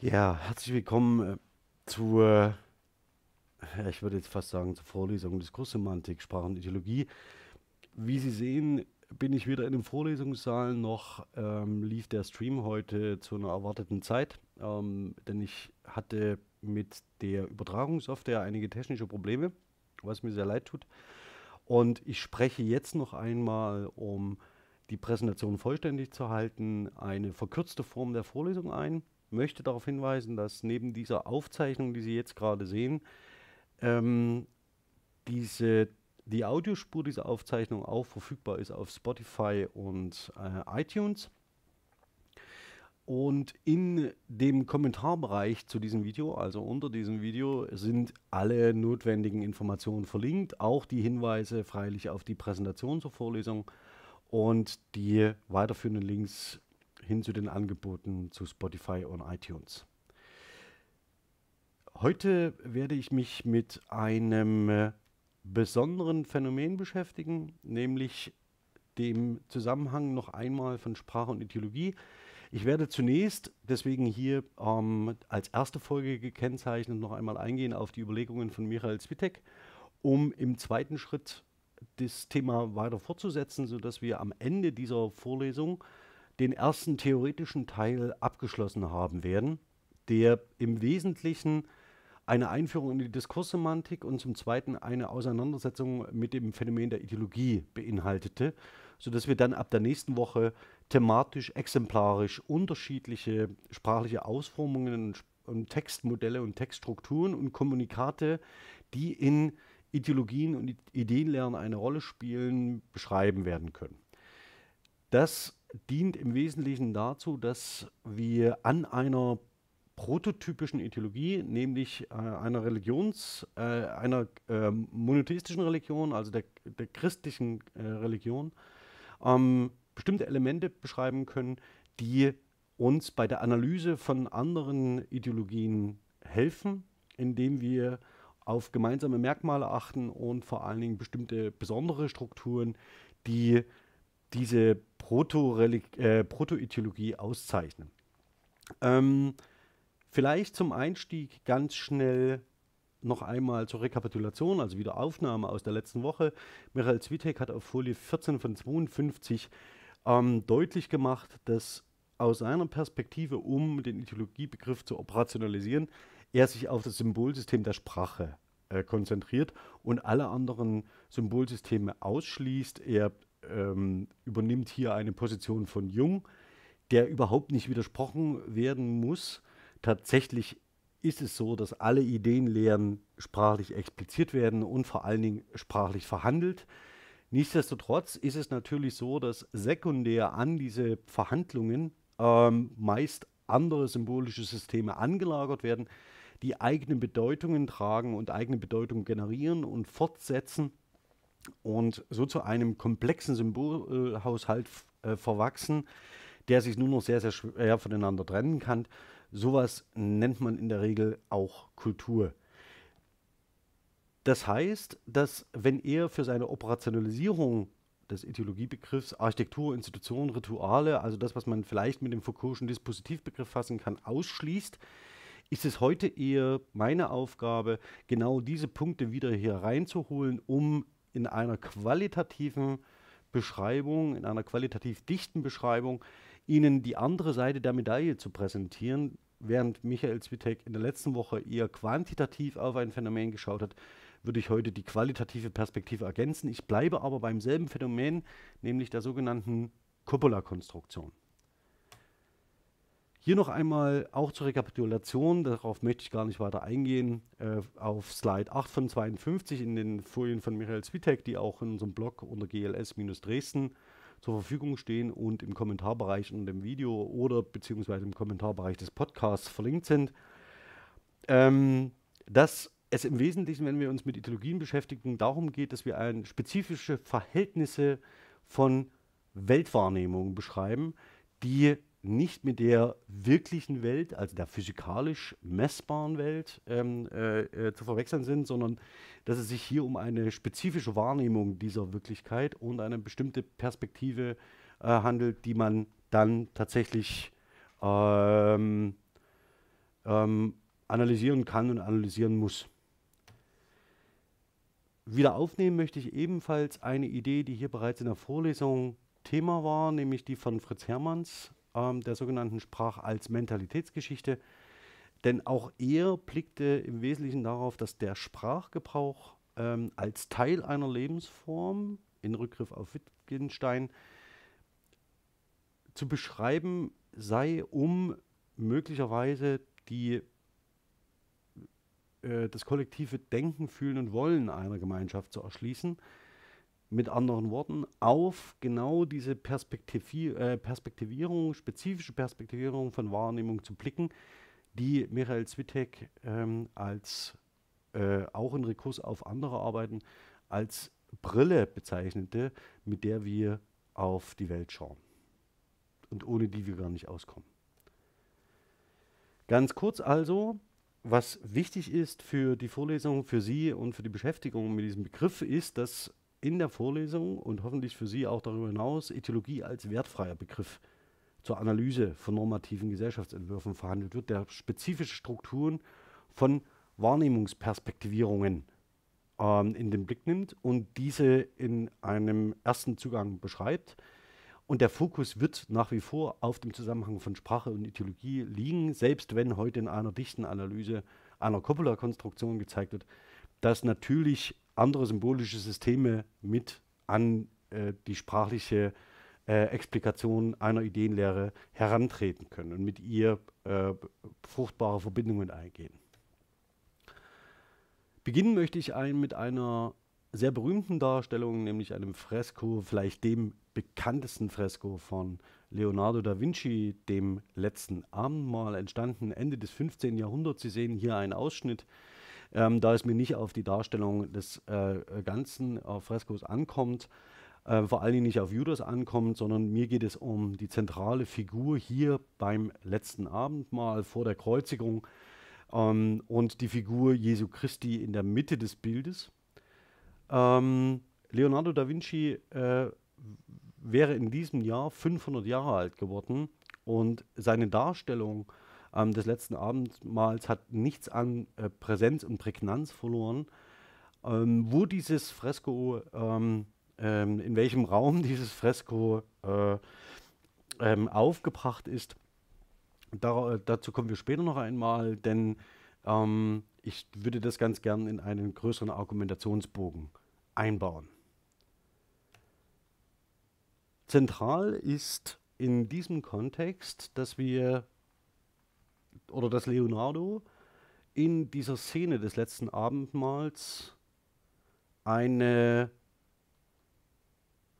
Ja, herzlich willkommen äh, zur, ich würde jetzt fast sagen, zur Vorlesung Diskurssemantik, Sprache und Ideologie. Wie Sie sehen, bin ich wieder in dem Vorlesungssaal noch, ähm, lief der Stream heute zu einer erwarteten Zeit, ähm, denn ich hatte mit der Übertragungssoftware einige technische Probleme, was mir sehr leid tut. Und ich spreche jetzt noch einmal, um die Präsentation vollständig zu halten, eine verkürzte Form der Vorlesung ein möchte darauf hinweisen, dass neben dieser Aufzeichnung, die Sie jetzt gerade sehen, ähm, diese, die Audiospur dieser Aufzeichnung auch verfügbar ist auf Spotify und äh, iTunes. Und in dem Kommentarbereich zu diesem Video, also unter diesem Video, sind alle notwendigen Informationen verlinkt, auch die Hinweise freilich auf die Präsentation zur Vorlesung und die weiterführenden Links hin zu den Angeboten zu Spotify und iTunes. Heute werde ich mich mit einem äh, besonderen Phänomen beschäftigen, nämlich dem Zusammenhang noch einmal von Sprache und Ideologie. Ich werde zunächst deswegen hier ähm, als erste Folge gekennzeichnet noch einmal eingehen auf die Überlegungen von Michael Zwitek, um im zweiten Schritt das Thema weiter fortzusetzen, sodass wir am Ende dieser Vorlesung den ersten theoretischen Teil abgeschlossen haben werden, der im Wesentlichen eine Einführung in die Diskurssemantik und zum Zweiten eine Auseinandersetzung mit dem Phänomen der Ideologie beinhaltete, sodass wir dann ab der nächsten Woche thematisch, exemplarisch unterschiedliche sprachliche Ausformungen und Textmodelle und Textstrukturen und Kommunikate, die in Ideologien und Ideenlernen eine Rolle spielen, beschreiben werden können. Das dient im Wesentlichen dazu, dass wir an einer prototypischen Ideologie, nämlich äh, einer Religions, äh, einer äh, monotheistischen Religion, also der, der christlichen äh, Religion, ähm, bestimmte Elemente beschreiben können, die uns bei der Analyse von anderen Ideologien helfen, indem wir auf gemeinsame Merkmale achten und vor allen Dingen bestimmte besondere Strukturen, die diese Proto-Ideologie äh, Proto auszeichnen. Ähm, vielleicht zum Einstieg ganz schnell noch einmal zur Rekapitulation, also wieder Aufnahme aus der letzten Woche. Michael Zwitek hat auf Folie 14 von 52 ähm, deutlich gemacht, dass aus seiner Perspektive, um den Ideologiebegriff zu operationalisieren, er sich auf das Symbolsystem der Sprache äh, konzentriert und alle anderen Symbolsysteme ausschließt. Er ähm, übernimmt hier eine Position von Jung, der überhaupt nicht widersprochen werden muss. Tatsächlich ist es so, dass alle Ideenlehren sprachlich expliziert werden und vor allen Dingen sprachlich verhandelt. Nichtsdestotrotz ist es natürlich so, dass sekundär an diese Verhandlungen ähm, meist andere symbolische Systeme angelagert werden, die eigene Bedeutungen tragen und eigene Bedeutungen generieren und fortsetzen und so zu einem komplexen Symbolhaushalt äh, verwachsen, der sich nur noch sehr, sehr schwer voneinander trennen kann. Sowas nennt man in der Regel auch Kultur. Das heißt, dass wenn er für seine Operationalisierung des Ideologiebegriffs Architektur, Institutionen, Rituale, also das, was man vielleicht mit dem Foucault'schen Dispositivbegriff fassen kann, ausschließt, ist es heute eher meine Aufgabe, genau diese Punkte wieder hier reinzuholen, um in einer qualitativen Beschreibung, in einer qualitativ dichten Beschreibung, Ihnen die andere Seite der Medaille zu präsentieren, während Michael Zwitek in der letzten Woche eher quantitativ auf ein Phänomen geschaut hat, würde ich heute die qualitative Perspektive ergänzen. Ich bleibe aber beim selben Phänomen, nämlich der sogenannten Coppola-Konstruktion. Hier noch einmal auch zur Rekapitulation, darauf möchte ich gar nicht weiter eingehen, äh, auf Slide 8 von 52 in den Folien von Michael Zwitek, die auch in unserem Blog unter GLS-Dresden zur Verfügung stehen und im Kommentarbereich unter dem Video oder beziehungsweise im Kommentarbereich des Podcasts verlinkt sind, ähm, dass es im Wesentlichen, wenn wir uns mit Ideologien beschäftigen, darum geht, dass wir ein, spezifische Verhältnisse von Weltwahrnehmung beschreiben, die nicht mit der wirklichen Welt, also der physikalisch messbaren Welt, ähm, äh, äh, zu verwechseln sind, sondern dass es sich hier um eine spezifische Wahrnehmung dieser Wirklichkeit und eine bestimmte Perspektive äh, handelt, die man dann tatsächlich ähm, ähm, analysieren kann und analysieren muss. Wieder aufnehmen möchte ich ebenfalls eine Idee, die hier bereits in der Vorlesung Thema war, nämlich die von Fritz Hermanns, ähm, der sogenannten Sprach als Mentalitätsgeschichte. Denn auch er blickte im Wesentlichen darauf, dass der Sprachgebrauch ähm, als Teil einer Lebensform, in Rückgriff auf Wittgenstein, zu beschreiben sei, um möglicherweise die, äh, das kollektive Denken, Fühlen und Wollen einer Gemeinschaft zu erschließen. Mit anderen Worten, auf genau diese Perspektivi äh, Perspektivierung, spezifische Perspektivierung von Wahrnehmung zu blicken, die Michael Zwitek ähm, als äh, auch in Rekurs auf andere Arbeiten als Brille bezeichnete, mit der wir auf die Welt schauen und ohne die wir gar nicht auskommen. Ganz kurz also, was wichtig ist für die Vorlesung, für Sie und für die Beschäftigung mit diesem Begriff, ist, dass in der Vorlesung und hoffentlich für Sie auch darüber hinaus Ethologie als wertfreier Begriff zur Analyse von normativen Gesellschaftsentwürfen verhandelt wird, der spezifische Strukturen von Wahrnehmungsperspektivierungen ähm, in den Blick nimmt und diese in einem ersten Zugang beschreibt. Und der Fokus wird nach wie vor auf dem Zusammenhang von Sprache und Ideologie liegen, selbst wenn heute in einer dichten Analyse einer Coppola-Konstruktion gezeigt wird, dass natürlich andere symbolische Systeme mit an äh, die sprachliche äh, Explikation einer Ideenlehre herantreten können und mit ihr äh, fruchtbare Verbindungen eingehen. Beginnen möchte ich ein mit einer sehr berühmten Darstellung, nämlich einem Fresko, vielleicht dem bekanntesten Fresko von Leonardo da Vinci, dem letzten Abendmahl, entstanden Ende des 15. Jahrhunderts. Sie sehen hier einen Ausschnitt, ähm, da es mir nicht auf die Darstellung des äh, ganzen äh, Freskos ankommt, äh, vor allen Dingen nicht auf Judas ankommt, sondern mir geht es um die zentrale Figur hier beim letzten Abendmahl vor der Kreuzigung ähm, und die Figur Jesu Christi in der Mitte des Bildes. Ähm, Leonardo da Vinci äh, wäre in diesem Jahr 500 Jahre alt geworden und seine Darstellung ähm, des letzten Abendmahls hat nichts an äh, Präsenz und Prägnanz verloren. Ähm, wo dieses Fresko ähm, ähm, in welchem Raum dieses Fresko äh, ähm, aufgebracht ist. Da, dazu kommen wir später noch einmal, denn ähm, ich würde das ganz gern in einen größeren Argumentationsbogen einbauen. Zentral ist in diesem Kontext, dass wir oder dass Leonardo in dieser Szene des letzten Abendmahls eine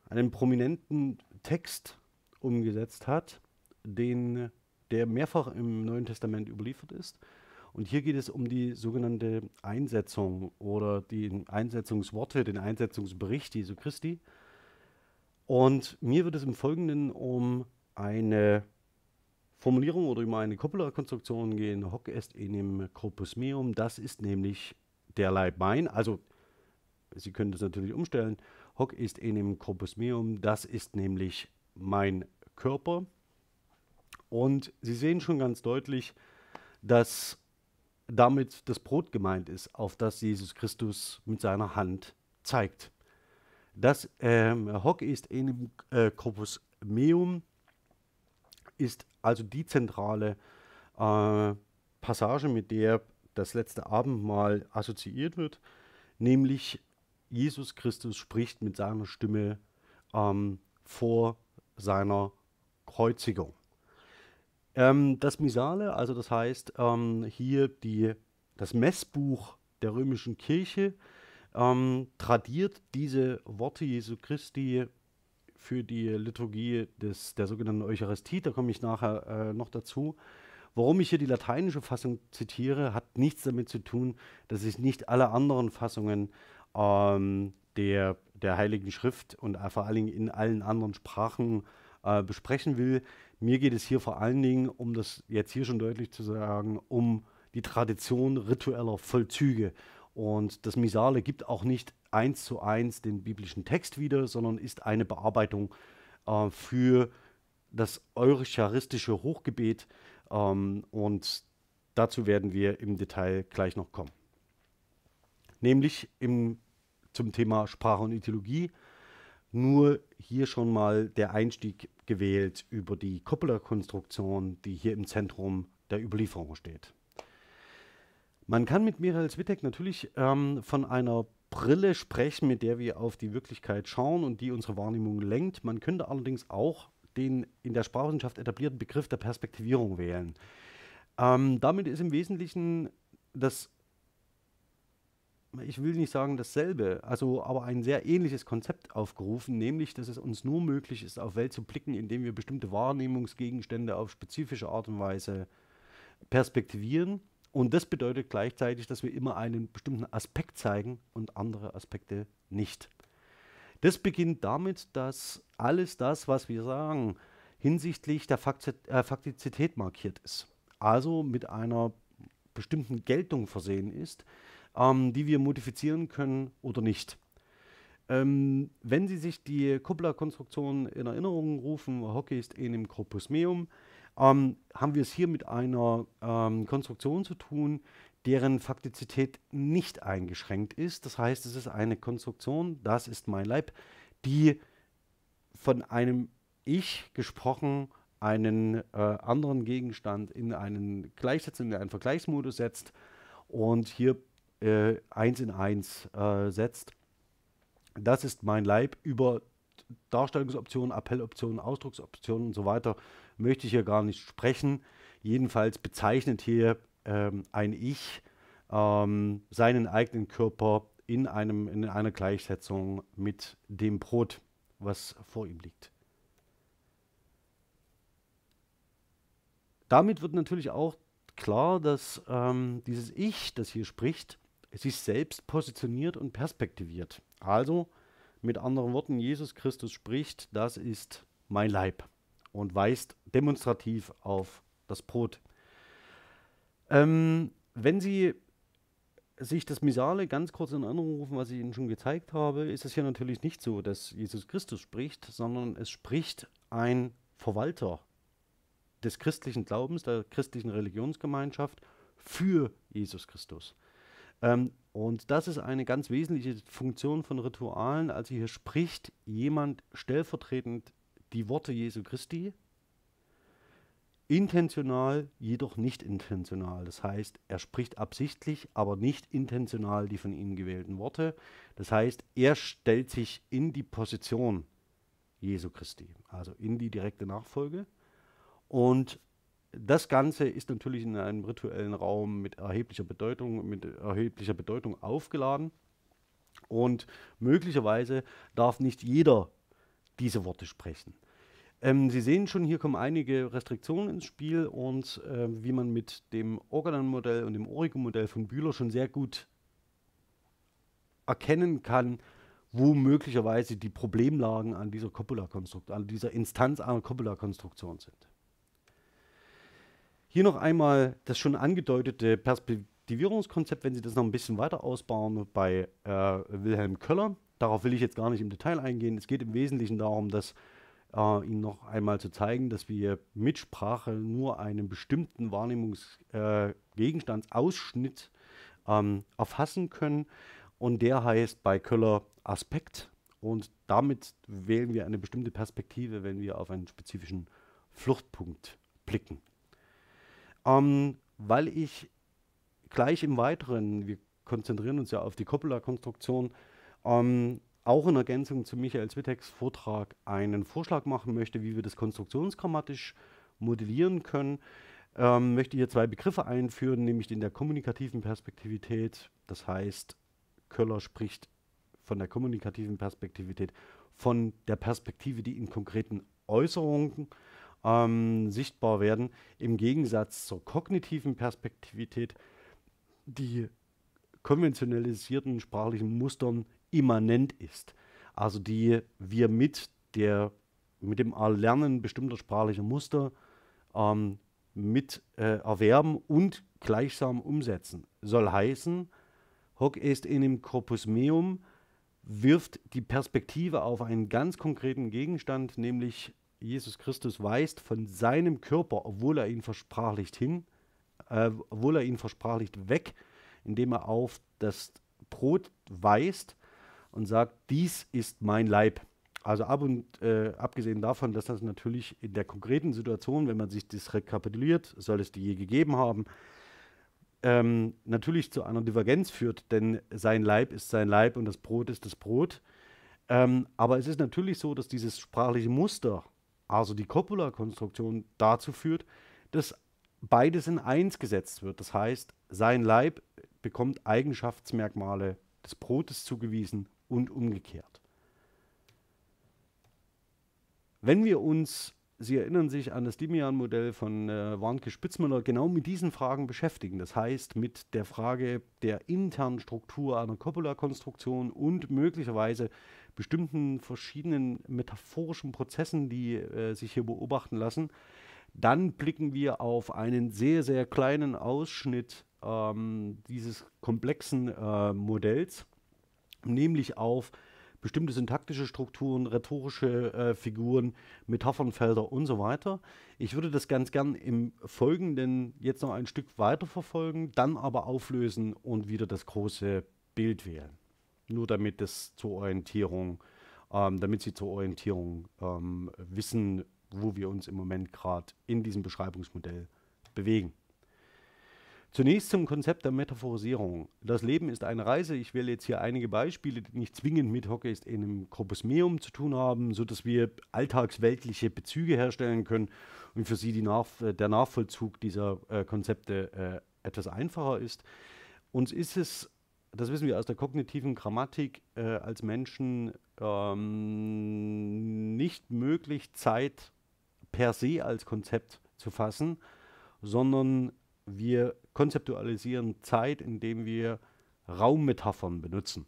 einen prominenten Text umgesetzt hat, den, der mehrfach im Neuen Testament überliefert ist. Und hier geht es um die sogenannte Einsetzung oder die Einsetzungsworte, den Einsetzungsbericht Jesu Christi. Und mir wird es im Folgenden um eine Formulierung oder um eine Coppola-Konstruktion gehen. Hoc est enim corpus meum. Das ist nämlich der Leib mein. Also, Sie können das natürlich umstellen. Hoc ist enim corpus meum, das ist nämlich mein Körper. Und Sie sehen schon ganz deutlich, dass damit das Brot gemeint ist, auf das Jesus Christus mit seiner Hand zeigt. Das ähm, Hoc ist enim äh, corpus meum ist also die zentrale äh, Passage, mit der das letzte Abendmahl assoziiert wird, nämlich Jesus Christus spricht mit seiner Stimme ähm, vor seiner Kreuzigung. Ähm, das Misale, also das heißt ähm, hier die, das Messbuch der römischen Kirche, ähm, tradiert diese Worte Jesu Christi für die Liturgie des, der sogenannten Eucharistie. Da komme ich nachher äh, noch dazu. Warum ich hier die lateinische Fassung zitiere, hat nichts damit zu tun, dass ich nicht alle anderen Fassungen ähm, der, der Heiligen Schrift und vor allen Dingen in allen anderen Sprachen äh, besprechen will. Mir geht es hier vor allen Dingen, um das jetzt hier schon deutlich zu sagen, um die Tradition ritueller Vollzüge. Und das Misale gibt auch nicht eins zu eins den biblischen Text wieder, sondern ist eine Bearbeitung äh, für das eucharistische Hochgebet. Ähm, und dazu werden wir im Detail gleich noch kommen. Nämlich im, zum Thema Sprache und Ideologie. Nur hier schon mal der Einstieg gewählt über die Coppola-Konstruktion, die hier im Zentrum der Überlieferung steht. Man kann mit Michael Zwittek natürlich ähm, von einer Brille sprechen, mit der wir auf die Wirklichkeit schauen und die unsere Wahrnehmung lenkt. Man könnte allerdings auch den in der Sprachwissenschaft etablierten Begriff der Perspektivierung wählen. Ähm, damit ist im Wesentlichen das, ich will nicht sagen dasselbe, also aber ein sehr ähnliches Konzept aufgerufen, nämlich, dass es uns nur möglich ist, auf Welt zu blicken, indem wir bestimmte Wahrnehmungsgegenstände auf spezifische Art und Weise perspektivieren. Und das bedeutet gleichzeitig, dass wir immer einen bestimmten Aspekt zeigen und andere Aspekte nicht. Das beginnt damit, dass alles das, was wir sagen, hinsichtlich der äh, Faktizität markiert ist also mit einer bestimmten Geltung versehen ist, ähm, die wir modifizieren können oder nicht. Ähm, wenn Sie sich die Kuppler-Konstruktion in Erinnerung rufen, Hockey ist enim corpus meum, ähm, haben wir es hier mit einer ähm, Konstruktion zu tun, deren Faktizität nicht eingeschränkt ist. Das heißt, es ist eine Konstruktion, das ist mein Leib, die von einem Ich gesprochen einen äh, anderen Gegenstand in einen Gleichsetzung, in einen Vergleichsmodus setzt und hier äh, eins in eins äh, setzt. Das ist mein Leib über Darstellungsoptionen, Appelloptionen, Ausdrucksoptionen und so weiter möchte ich hier gar nicht sprechen. Jedenfalls bezeichnet hier ähm, ein Ich ähm, seinen eigenen Körper in, einem, in einer Gleichsetzung mit dem Brot, was vor ihm liegt. Damit wird natürlich auch klar, dass ähm, dieses Ich, das hier spricht, sich selbst positioniert und perspektiviert. Also mit anderen Worten, Jesus Christus spricht, das ist mein Leib und weist demonstrativ auf das Brot. Ähm, wenn Sie sich das Misale ganz kurz in Erinnerung rufen, was ich Ihnen schon gezeigt habe, ist es hier natürlich nicht so, dass Jesus Christus spricht, sondern es spricht ein Verwalter des christlichen Glaubens, der christlichen Religionsgemeinschaft für Jesus Christus. Ähm, und das ist eine ganz wesentliche Funktion von Ritualen. Also hier spricht jemand stellvertretend die Worte Jesu Christi, intentional, jedoch nicht intentional. Das heißt, er spricht absichtlich, aber nicht intentional die von ihm gewählten Worte. Das heißt, er stellt sich in die Position Jesu Christi, also in die direkte Nachfolge. Und das Ganze ist natürlich in einem rituellen Raum mit erheblicher Bedeutung, mit erheblicher Bedeutung aufgeladen. Und möglicherweise darf nicht jeder diese Worte sprechen. Ähm, Sie sehen schon, hier kommen einige Restriktionen ins Spiel und äh, wie man mit dem Organon-Modell und dem Origo-Modell von Bühler schon sehr gut erkennen kann, wo möglicherweise die Problemlagen an dieser Copula-Konstruktion, an dieser Instanz einer Copula-Konstruktion sind. Hier noch einmal das schon angedeutete Perspektivierungskonzept, wenn Sie das noch ein bisschen weiter ausbauen bei äh, Wilhelm Köller. Darauf will ich jetzt gar nicht im Detail eingehen. Es geht im Wesentlichen darum, dass äh, Ihnen noch einmal zu zeigen, dass wir mit Sprache nur einen bestimmten Wahrnehmungsgegenstandsausschnitt äh, ähm, erfassen können. Und der heißt bei Köller Aspekt. Und damit wählen wir eine bestimmte Perspektive, wenn wir auf einen spezifischen Fluchtpunkt blicken. Ähm, weil ich gleich im Weiteren, wir konzentrieren uns ja auf die Coppola-Konstruktion, ähm, auch in Ergänzung zu Michael Zwitteks Vortrag einen Vorschlag machen möchte, wie wir das konstruktionsgrammatisch modellieren können, ähm, möchte hier zwei Begriffe einführen, nämlich in der kommunikativen Perspektivität. Das heißt, Köller spricht von der kommunikativen Perspektivität, von der Perspektive, die in konkreten Äußerungen ähm, sichtbar werden, im Gegensatz zur kognitiven Perspektivität, die konventionalisierten sprachlichen Mustern immanent ist. Also die wir mit, der, mit dem Erlernen bestimmter sprachlicher Muster ähm, mit äh, erwerben und gleichsam umsetzen. Soll heißen, hoc est enim corpus meum wirft die Perspektive auf einen ganz konkreten Gegenstand, nämlich Jesus Christus weist von seinem Körper, obwohl er ihn versprachlicht hin, äh, obwohl er ihn versprachlicht, weg, indem er auf das Brot weist und sagt, dies ist mein Leib. Also ab und äh, abgesehen davon, dass das natürlich in der konkreten Situation, wenn man sich das rekapituliert, soll es die je gegeben haben, ähm, natürlich zu einer Divergenz führt, denn sein Leib ist sein Leib und das Brot ist das Brot. Ähm, aber es ist natürlich so, dass dieses sprachliche Muster, also die Copula-Konstruktion, dazu führt, dass beides in eins gesetzt wird. Das heißt, sein Leib bekommt Eigenschaftsmerkmale des Brotes zugewiesen und umgekehrt. Wenn wir uns Sie erinnern sich an das Dimian-Modell von äh, Warnke-Spitzmüller, genau mit diesen Fragen beschäftigen. Das heißt, mit der Frage der internen Struktur einer Copula-Konstruktion und möglicherweise bestimmten verschiedenen metaphorischen Prozessen, die äh, sich hier beobachten lassen. Dann blicken wir auf einen sehr, sehr kleinen Ausschnitt ähm, dieses komplexen äh, Modells, nämlich auf bestimmte syntaktische Strukturen, rhetorische äh, Figuren, Metaphernfelder und so weiter. Ich würde das ganz gern im Folgenden jetzt noch ein Stück weiter verfolgen, dann aber auflösen und wieder das große Bild wählen. Nur damit es zur Orientierung, ähm, damit Sie zur Orientierung ähm, wissen, wo wir uns im Moment gerade in diesem Beschreibungsmodell bewegen. Zunächst zum Konzept der Metaphorisierung. Das Leben ist eine Reise. Ich wähle jetzt hier einige Beispiele, die nicht zwingend mit Hockey in einem Corpus Meum zu tun haben, sodass wir alltagsweltliche Bezüge herstellen können und für Sie Nach der Nachvollzug dieser äh, Konzepte äh, etwas einfacher ist. Uns ist es, das wissen wir aus der kognitiven Grammatik, äh, als Menschen ähm, nicht möglich, Zeit per se als Konzept zu fassen, sondern wir konzeptualisieren Zeit, indem wir Raummetaphern benutzen.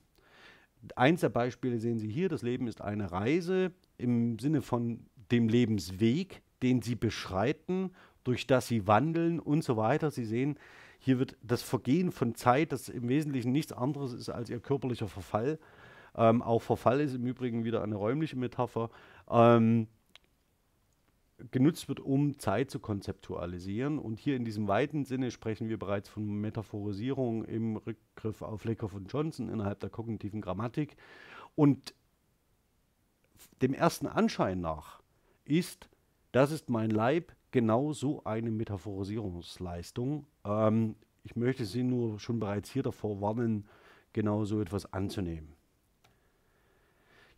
Eins der Beispiele sehen Sie hier, das Leben ist eine Reise im Sinne von dem Lebensweg, den Sie beschreiten, durch das Sie wandeln und so weiter. Sie sehen, hier wird das Vergehen von Zeit, das im Wesentlichen nichts anderes ist als Ihr körperlicher Verfall. Ähm, auch Verfall ist im Übrigen wieder eine räumliche Metapher. Ähm, genutzt wird, um Zeit zu konzeptualisieren. Und hier in diesem weiten Sinne sprechen wir bereits von Metaphorisierung im Rückgriff auf Lakoff und Johnson innerhalb der kognitiven Grammatik. Und dem ersten Anschein nach ist, das ist mein Leib, genau so eine Metaphorisierungsleistung. Ähm, ich möchte Sie nur schon bereits hier davor warnen, genau so etwas anzunehmen.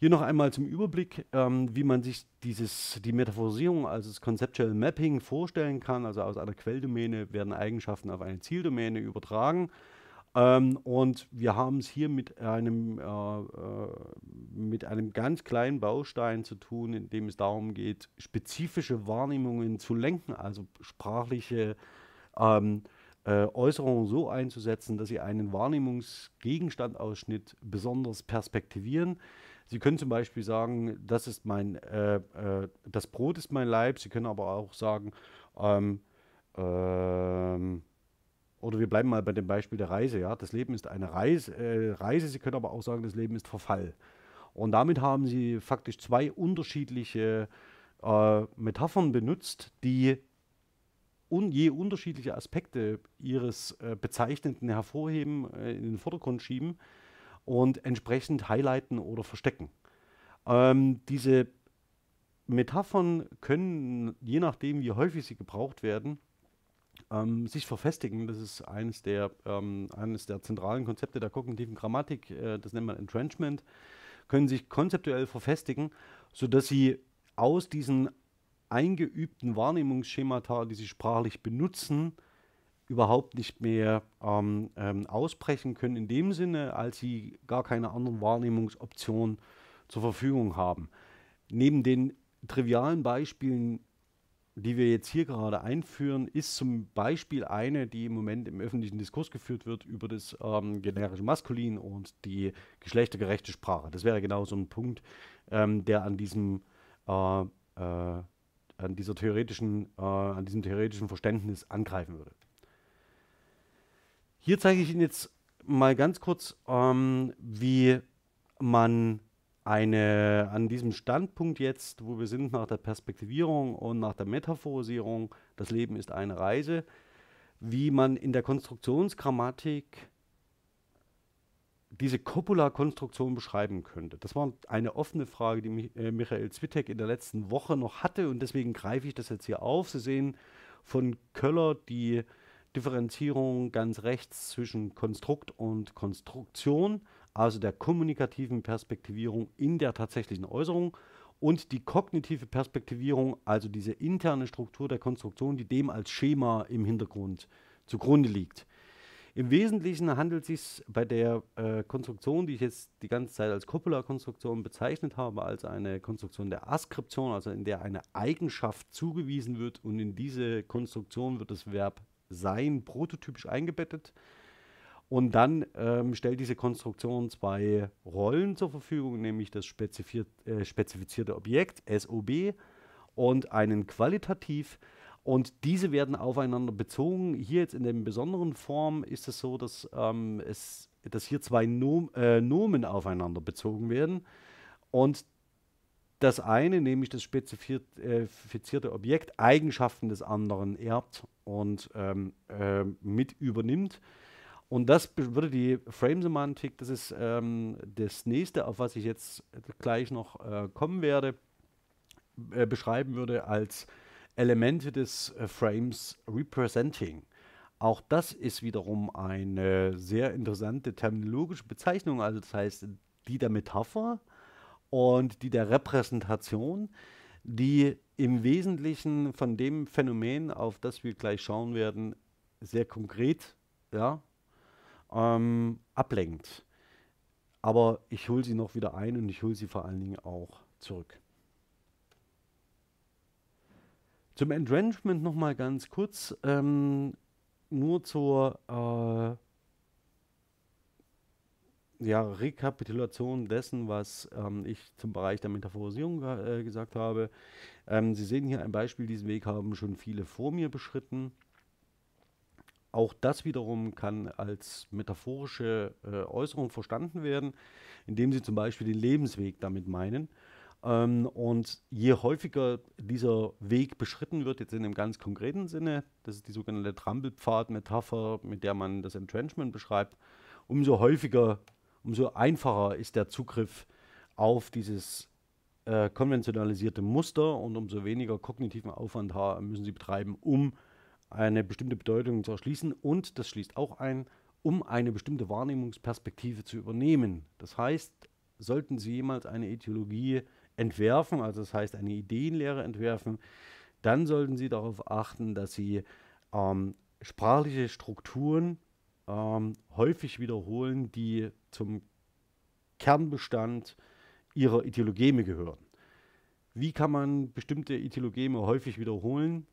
Hier noch einmal zum Überblick, ähm, wie man sich dieses, die Metaphorisierung, also das Conceptual Mapping vorstellen kann. Also aus einer Quelldomäne werden Eigenschaften auf eine Zieldomäne übertragen. Ähm, und wir haben es hier mit einem, äh, äh, mit einem ganz kleinen Baustein zu tun, in dem es darum geht, spezifische Wahrnehmungen zu lenken, also sprachliche ähm, äh, Äußerungen so einzusetzen, dass sie einen Wahrnehmungsgegenstandausschnitt besonders perspektivieren. Sie können zum Beispiel sagen, das ist mein, äh, äh, das Brot ist mein Leib. Sie können aber auch sagen, ähm, ähm, oder wir bleiben mal bei dem Beispiel der Reise. Ja, das Leben ist eine Reise. Äh, Reise. Sie können aber auch sagen, das Leben ist Verfall. Und damit haben Sie faktisch zwei unterschiedliche äh, Metaphern benutzt, die un je unterschiedliche Aspekte ihres äh, Bezeichnenden hervorheben, äh, in den Vordergrund schieben und entsprechend highlighten oder verstecken. Ähm, diese Metaphern können, je nachdem, wie häufig sie gebraucht werden, ähm, sich verfestigen. Das ist eines der, ähm, eines der zentralen Konzepte der kognitiven Grammatik, äh, das nennt man Entrenchment, können sich konzeptuell verfestigen, sodass sie aus diesen eingeübten Wahrnehmungsschemata, die sie sprachlich benutzen, überhaupt nicht mehr ähm, ähm, ausbrechen können, in dem Sinne, als sie gar keine anderen Wahrnehmungsoptionen zur Verfügung haben. Neben den trivialen Beispielen, die wir jetzt hier gerade einführen, ist zum Beispiel eine, die im Moment im öffentlichen Diskurs geführt wird, über das ähm, generische Maskulin und die geschlechtergerechte Sprache. Das wäre genau so ein Punkt, ähm, der an diesem äh, äh, an dieser theoretischen, äh, an diesem theoretischen Verständnis angreifen würde. Hier zeige ich Ihnen jetzt mal ganz kurz, ähm, wie man eine, an diesem Standpunkt jetzt, wo wir sind nach der Perspektivierung und nach der Metaphorisierung, das Leben ist eine Reise, wie man in der Konstruktionsgrammatik diese Copula-Konstruktion beschreiben könnte. Das war eine offene Frage, die äh, Michael Zwittek in der letzten Woche noch hatte und deswegen greife ich das jetzt hier auf. Sie sehen von Köller die Differenzierung ganz rechts zwischen Konstrukt und Konstruktion, also der kommunikativen Perspektivierung in der tatsächlichen Äußerung und die kognitive Perspektivierung, also diese interne Struktur der Konstruktion, die dem als Schema im Hintergrund zugrunde liegt. Im Wesentlichen handelt es sich bei der äh, Konstruktion, die ich jetzt die ganze Zeit als Copula-Konstruktion bezeichnet habe, als eine Konstruktion der Askription, also in der eine Eigenschaft zugewiesen wird und in diese Konstruktion wird das Verb sein prototypisch eingebettet. Und dann ähm, stellt diese Konstruktion zwei Rollen zur Verfügung, nämlich das spezifiziert, äh, spezifizierte Objekt SOB und einen qualitativ und diese werden aufeinander bezogen. Hier jetzt in der besonderen Form ist es so, dass, ähm, es, dass hier zwei Nom äh, Nomen aufeinander bezogen werden. Und das eine, nämlich das spezifizierte Objekt, Eigenschaften des anderen erbt und ähm, äh, mit übernimmt. Und das würde die Frame-Semantik, das ist ähm, das nächste, auf was ich jetzt gleich noch äh, kommen werde, äh, beschreiben würde als Elemente des äh, Frames Representing. Auch das ist wiederum eine sehr interessante terminologische Bezeichnung, also das heißt die der Metapher und die der Repräsentation, die im Wesentlichen von dem Phänomen, auf das wir gleich schauen werden, sehr konkret ja, ähm, ablenkt. Aber ich hole sie noch wieder ein und ich hole sie vor allen Dingen auch zurück. Zum Entrenchment nochmal ganz kurz. Ähm, nur zur äh, ja, Rekapitulation dessen, was ähm, ich zum Bereich der Metaphorisierung äh, gesagt habe. Ähm, Sie sehen hier ein Beispiel, diesen Weg haben schon viele vor mir beschritten. Auch das wiederum kann als metaphorische äh, Äußerung verstanden werden, indem Sie zum Beispiel den Lebensweg damit meinen. Ähm, und je häufiger dieser Weg beschritten wird, jetzt in einem ganz konkreten Sinne, das ist die sogenannte Trampelpfad-Metapher, mit der man das Entrenchment beschreibt, umso häufiger, umso einfacher ist der Zugriff auf dieses äh, konventionalisierte Muster und umso weniger kognitiven Aufwand müssen Sie betreiben, um eine bestimmte Bedeutung zu erschließen. Und das schließt auch ein, um eine bestimmte Wahrnehmungsperspektive zu übernehmen. Das heißt, sollten Sie jemals eine Ideologie entwerfen, also das heißt eine Ideenlehre entwerfen, dann sollten Sie darauf achten, dass Sie ähm, sprachliche Strukturen ähm, häufig wiederholen, die zum Kernbestand Ihrer Ideologeme gehören. Wie kann man bestimmte Ideologeme häufig wiederholen?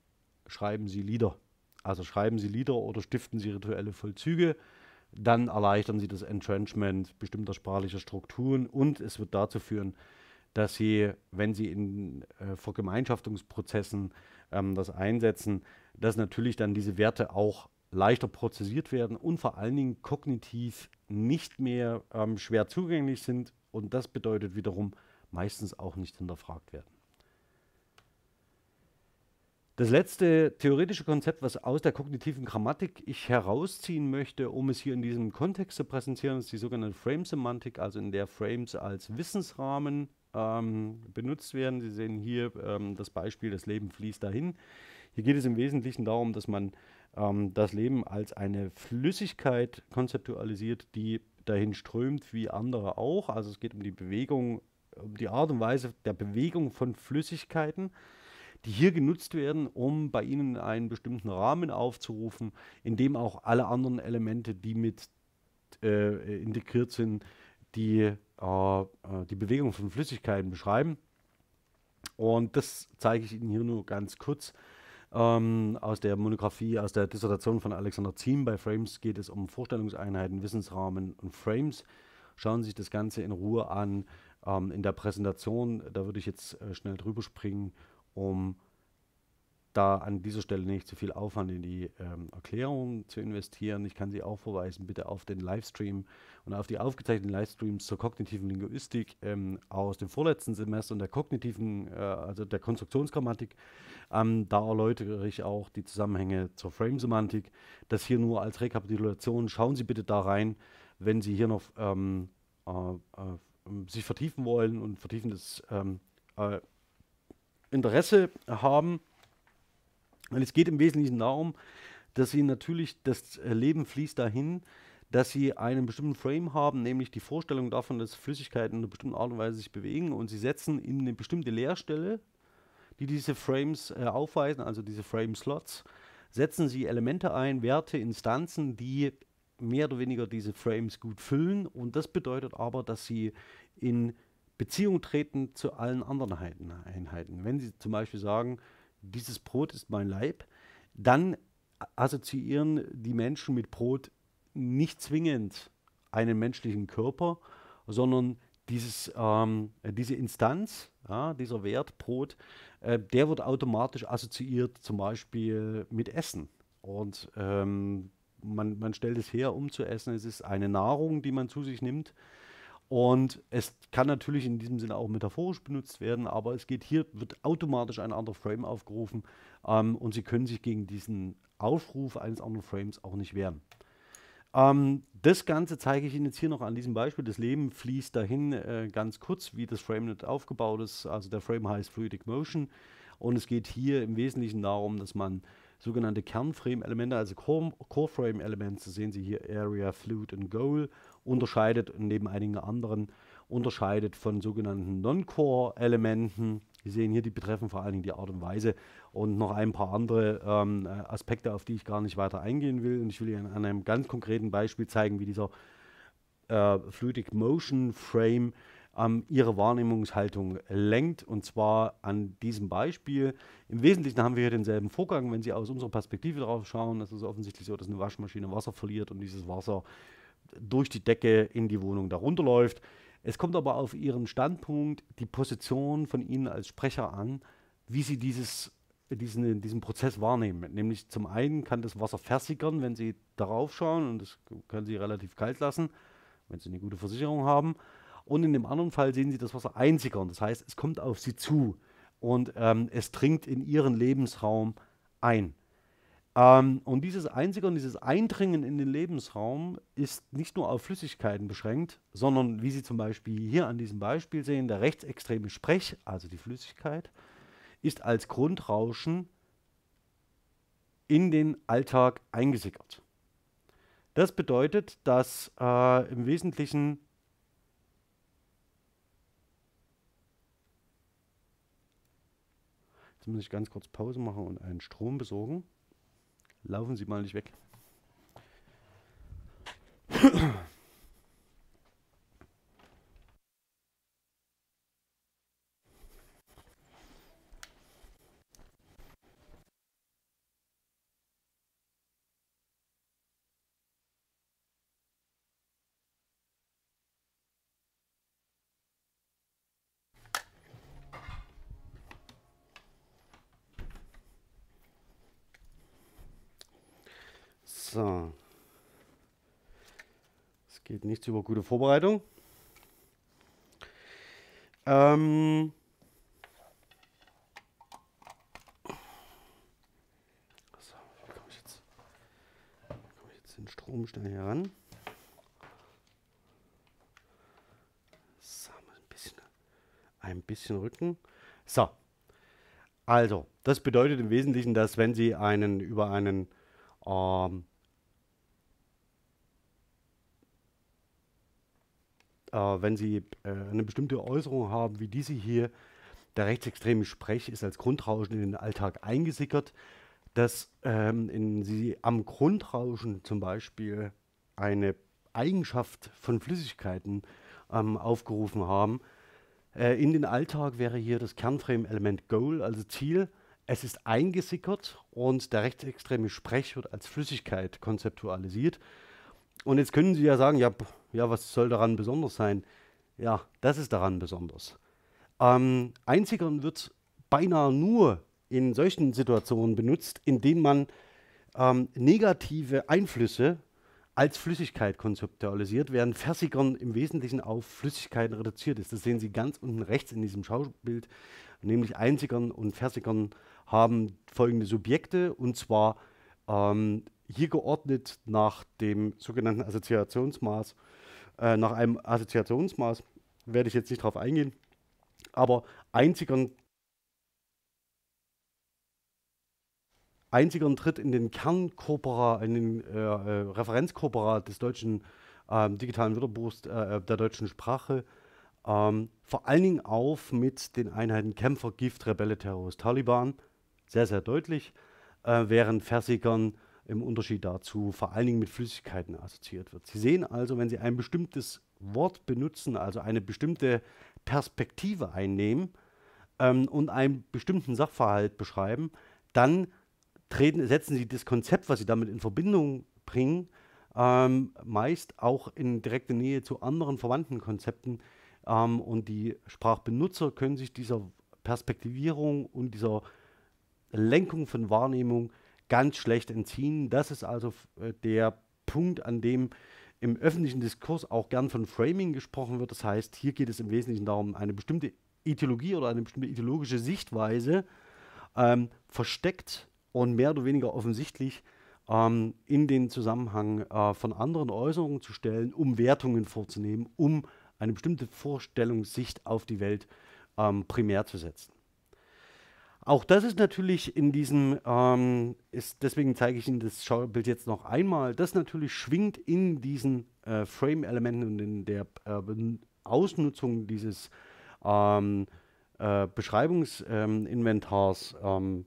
Schreiben Sie Lieder. Also schreiben Sie Lieder oder stiften Sie rituelle Vollzüge. Dann erleichtern Sie das Entrenchment bestimmter sprachlicher Strukturen und es wird dazu führen, dass sie, wenn sie in äh, Vergemeinschaftungsprozessen ähm, das einsetzen, dass natürlich dann diese Werte auch leichter prozessiert werden und vor allen Dingen kognitiv nicht mehr ähm, schwer zugänglich sind und das bedeutet wiederum meistens auch nicht hinterfragt werden. Das letzte theoretische Konzept, was aus der kognitiven Grammatik ich herausziehen möchte, um es hier in diesem Kontext zu präsentieren, ist die sogenannte Frame-Semantik, also in der Frames als Wissensrahmen ähm, benutzt werden. Sie sehen hier ähm, das Beispiel, das Leben fließt dahin. Hier geht es im Wesentlichen darum, dass man ähm, das Leben als eine Flüssigkeit konzeptualisiert, die dahin strömt wie andere auch. Also es geht um die Bewegung, um die Art und Weise der Bewegung von Flüssigkeiten, die hier genutzt werden, um bei Ihnen einen bestimmten Rahmen aufzurufen, in dem auch alle anderen Elemente, die mit äh, integriert sind, die äh, äh, die Bewegung von Flüssigkeiten beschreiben. Und das zeige ich Ihnen hier nur ganz kurz. Ähm, aus der Monographie, aus der Dissertation von Alexander Ziem bei Frames geht es um Vorstellungseinheiten, Wissensrahmen und Frames. Schauen Sie sich das Ganze in Ruhe an. Ähm, in der Präsentation, da würde ich jetzt äh, schnell drüber springen, um da an dieser Stelle nicht zu viel Aufwand in die ähm, Erklärung zu investieren. Ich kann Sie auch verweisen, bitte auf den Livestream und auf die aufgezeichneten Livestreams zur kognitiven Linguistik ähm, aus dem vorletzten Semester und der kognitiven, äh, also der Konstruktionsgrammatik. Ähm, da erläutere ich auch die Zusammenhänge zur Frame-Semantik. Das hier nur als Rekapitulation. Schauen Sie bitte da rein, wenn Sie hier noch ähm, äh, äh, sich vertiefen wollen und vertiefendes ähm, äh, Interesse haben. Und es geht im Wesentlichen darum, dass sie natürlich, das Leben fließt dahin, dass sie einen bestimmten Frame haben, nämlich die Vorstellung davon, dass Flüssigkeiten in einer bestimmten Art und Weise sich bewegen und sie setzen in eine bestimmte Leerstelle, die diese Frames äh, aufweisen, also diese Frame-Slots, setzen sie Elemente ein, Werte, Instanzen, die mehr oder weniger diese Frames gut füllen und das bedeutet aber, dass sie in Beziehung treten zu allen anderen Einheiten. Wenn Sie zum Beispiel sagen, dieses Brot ist mein Leib, dann assoziieren die Menschen mit Brot nicht zwingend einen menschlichen Körper, sondern dieses, ähm, diese Instanz, ja, dieser Wert Brot, äh, der wird automatisch assoziiert zum Beispiel mit Essen. Und ähm, man, man stellt es her, um zu essen. Es ist eine Nahrung, die man zu sich nimmt. Und es kann natürlich in diesem Sinne auch metaphorisch benutzt werden, aber es geht hier, wird automatisch ein anderer Frame aufgerufen ähm, und Sie können sich gegen diesen Aufruf eines anderen Frames auch nicht wehren. Ähm, das Ganze zeige ich Ihnen jetzt hier noch an diesem Beispiel. Das Leben fließt dahin äh, ganz kurz, wie das FrameNet aufgebaut ist. Also der Frame heißt Fluidic Motion und es geht hier im Wesentlichen darum, dass man sogenannte Kernframe-Elemente, also Core-Frame-Elemente, sehen Sie hier Area, Fluid und Goal, unterscheidet neben einigen anderen unterscheidet von sogenannten Non-Core-Elementen. Sie sehen hier, die betreffen vor allen Dingen die Art und Weise und noch ein paar andere ähm, Aspekte, auf die ich gar nicht weiter eingehen will. Und ich will Ihnen an einem ganz konkreten Beispiel zeigen, wie dieser äh, Fluidic Motion Frame ähm, Ihre Wahrnehmungshaltung lenkt. Und zwar an diesem Beispiel. Im Wesentlichen haben wir hier denselben Vorgang, wenn Sie aus unserer Perspektive darauf schauen. Es ist offensichtlich so, dass eine Waschmaschine Wasser verliert und dieses Wasser durch die Decke in die Wohnung darunter läuft. Es kommt aber auf Ihren Standpunkt, die Position von Ihnen als Sprecher an, wie Sie dieses, diesen, diesen Prozess wahrnehmen. Nämlich zum einen kann das Wasser versickern, wenn Sie darauf schauen und das können Sie relativ kalt lassen, wenn Sie eine gute Versicherung haben. Und in dem anderen Fall sehen Sie das Wasser einsickern. Das heißt, es kommt auf Sie zu und ähm, es dringt in Ihren Lebensraum ein. Ähm, und dieses Einsickern, dieses Eindringen in den Lebensraum ist nicht nur auf Flüssigkeiten beschränkt, sondern wie Sie zum Beispiel hier an diesem Beispiel sehen, der rechtsextreme Sprech, also die Flüssigkeit, ist als Grundrauschen in den Alltag eingesickert. Das bedeutet, dass äh, im Wesentlichen muss ich ganz kurz Pause machen und einen Strom besorgen. Laufen Sie mal nicht weg. So. Es geht nichts über gute Vorbereitung. Ähm so, wie komme ich jetzt, komme ich jetzt den Strom schnell hier ran? So, ein bisschen, ein bisschen Rücken. So. Also, das bedeutet im Wesentlichen, dass wenn Sie einen über einen ähm, äh, wenn Sie äh, eine bestimmte Äußerung haben, wie diese hier, der rechtsextreme Sprech ist als Grundrauschen in den Alltag eingesickert, dass ähm, Sie am Grundrauschen zum Beispiel eine Eigenschaft von Flüssigkeiten ähm, aufgerufen haben. Äh, in den Alltag wäre hier das Kernframe-Element Goal, also Ziel. Es ist eingesickert und der rechtsextreme Sprech wird als Flüssigkeit konzeptualisiert. Und jetzt können Sie ja sagen, ja, ja, was soll daran besonders sein? Ja, das ist daran besonders. Ähm, einzigern wird beinahe nur in solchen Situationen benutzt, in denen man ähm, negative Einflüsse als Flüssigkeit konzeptualisiert, während Versigern im Wesentlichen auf Flüssigkeiten reduziert ist. Das sehen Sie ganz unten rechts in diesem Schaubild, nämlich Einzigern und Versigern haben folgende Subjekte und zwar ähm, hier geordnet nach dem sogenannten Assoziationsmaß, äh, nach einem Assoziationsmaß, werde ich jetzt nicht darauf eingehen, aber Einzigern einziger Tritt in den Kernkorpora, in den äh, äh, Referenzkorpora des deutschen ähm, digitalen Wörterbuchs äh, äh, der deutschen Sprache, ähm, vor allen Dingen auf mit den Einheiten Kämpfer, Gift, Rebelle, Terrorist, Taliban, sehr, sehr deutlich, äh, während Versigern im Unterschied dazu vor allen Dingen mit Flüssigkeiten assoziiert wird. Sie sehen also, wenn Sie ein bestimmtes Wort benutzen, also eine bestimmte Perspektive einnehmen ähm, und einen bestimmten Sachverhalt beschreiben, dann treten, setzen sie das Konzept, was sie damit in Verbindung bringen, ähm, meist auch in direkte Nähe zu anderen verwandten Konzepten. Ähm, und die Sprachbenutzer können sich dieser Perspektivierung und dieser Lenkung von Wahrnehmung ganz schlecht entziehen. Das ist also äh, der Punkt, an dem im öffentlichen Diskurs auch gern von Framing gesprochen wird. Das heißt, hier geht es im Wesentlichen darum, eine bestimmte Ideologie oder eine bestimmte ideologische Sichtweise ähm, versteckt und mehr oder weniger offensichtlich ähm, in den Zusammenhang äh, von anderen Äußerungen zu stellen, um Wertungen vorzunehmen, um eine bestimmte Vorstellungssicht auf die Welt ähm, primär zu setzen. Auch das ist natürlich in diesem, ähm, ist, deswegen zeige ich Ihnen das Schaubild jetzt noch einmal, das natürlich schwingt in diesen äh, Frame-Elementen und in der äh, Ausnutzung dieses ähm, äh, Beschreibungsinventars ähm,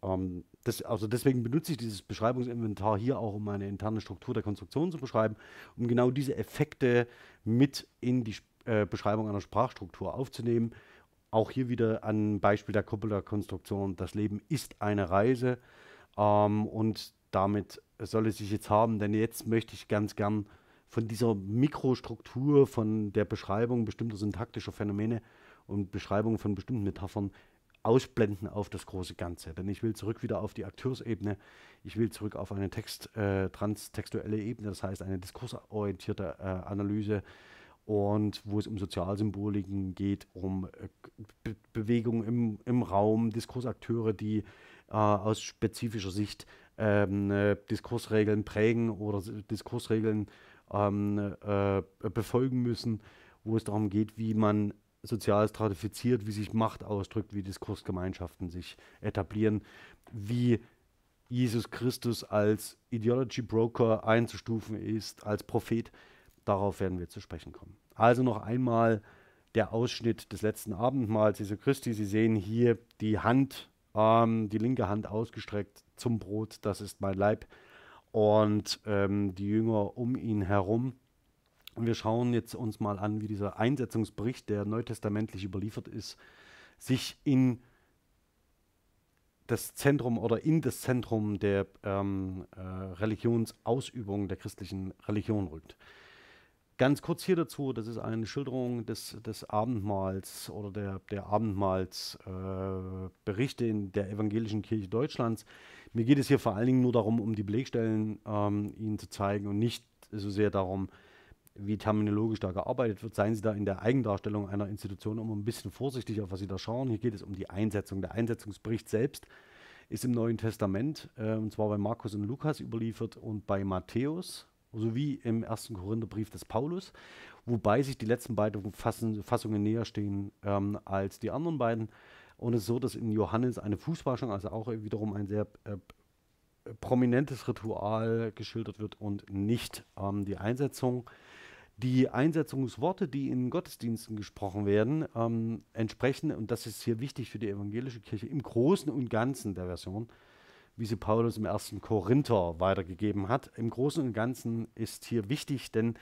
ähm, das, also deswegen benutze ich dieses Beschreibungsinventar hier auch, um eine interne Struktur der Konstruktion zu beschreiben, um genau diese Effekte mit in die äh, Beschreibung einer Sprachstruktur aufzunehmen. Auch hier wieder ein Beispiel der Coppola-Konstruktion. Das Leben ist eine Reise ähm, und damit soll es sich jetzt haben, denn jetzt möchte ich ganz gern von dieser Mikrostruktur, von der Beschreibung bestimmter syntaktischer Phänomene und Beschreibung von bestimmten Metaphern ausblenden auf das große Ganze. Denn ich will zurück wieder auf die Akteursebene, ich will zurück auf eine Text, äh, transtextuelle Ebene, das heißt eine diskursorientierte äh, Analyse und wo es um Sozialsymboliken geht, um äh, Be Bewegung im, im Raum, Diskursakteure, die äh, aus spezifischer Sicht ähm, äh, Diskursregeln prägen oder Diskursregeln ähm, äh, befolgen müssen, wo es darum geht, wie man sozial stratifiziert, wie sich Macht ausdrückt, wie Diskursgemeinschaften sich etablieren, wie Jesus Christus als Ideology Broker einzustufen ist, als Prophet. Darauf werden wir zu sprechen kommen. Also noch einmal der Ausschnitt des letzten Abendmahls Jesu Christi. Sie sehen hier die Hand, ähm, die linke Hand ausgestreckt zum Brot, das ist mein Leib. Und ähm, die Jünger um ihn herum und wir schauen jetzt uns mal an, wie dieser Einsetzungsbericht, der neutestamentlich überliefert ist, sich in das Zentrum oder in das Zentrum der ähm, äh, Religionsausübung der christlichen Religion rückt. Ganz kurz hier dazu, das ist eine Schilderung des, des Abendmahls oder der, der Abendmahlsberichte äh, in der evangelischen Kirche Deutschlands. Mir geht es hier vor allen Dingen nur darum, um die Belegstellen ähm, Ihnen zu zeigen und nicht so sehr darum, wie terminologisch da gearbeitet wird, seien Sie da in der Eigendarstellung einer Institution immer ein bisschen vorsichtig, auf was Sie da schauen. Hier geht es um die Einsetzung. Der Einsetzungsbericht selbst ist im Neuen Testament, äh, und zwar bei Markus und Lukas überliefert und bei Matthäus, sowie im ersten Korintherbrief des Paulus, wobei sich die letzten beiden Fassungen näher stehen ähm, als die anderen beiden. Und es ist so, dass in Johannes eine Fußwaschung, also auch wiederum ein sehr äh, prominentes Ritual geschildert wird und nicht ähm, die Einsetzung die Einsetzungsworte, die in Gottesdiensten gesprochen werden, ähm, entsprechen, und das ist hier wichtig für die evangelische Kirche, im Großen und Ganzen der Version, wie sie Paulus im ersten Korinther weitergegeben hat. Im Großen und Ganzen ist hier wichtig, denn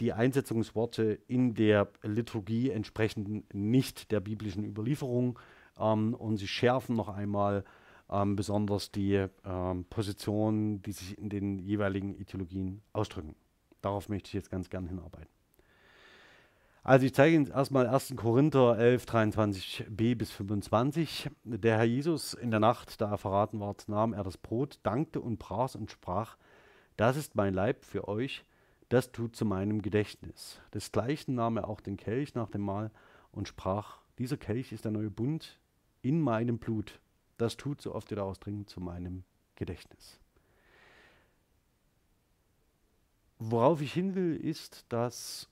die Einsetzungsworte in der Liturgie entsprechen nicht der biblischen Überlieferung ähm, und sie schärfen noch einmal ähm, besonders die ähm, Positionen, die sich in den jeweiligen Ideologien ausdrücken. Darauf möchte ich jetzt ganz gern hinarbeiten. Also ich zeige Ihnen erstmal 1. Korinther 11, 23b bis 25. Der Herr Jesus in der Nacht, da er verraten ward, nahm er das Brot, dankte und brach und sprach, das ist mein Leib für euch, das tut zu meinem Gedächtnis. Desgleichen nahm er auch den Kelch nach dem Mahl und sprach, dieser Kelch ist der neue Bund in meinem Blut. Das tut, so oft ihr daraus trinkt, zu meinem Gedächtnis. Worauf ich hin will, ist, dass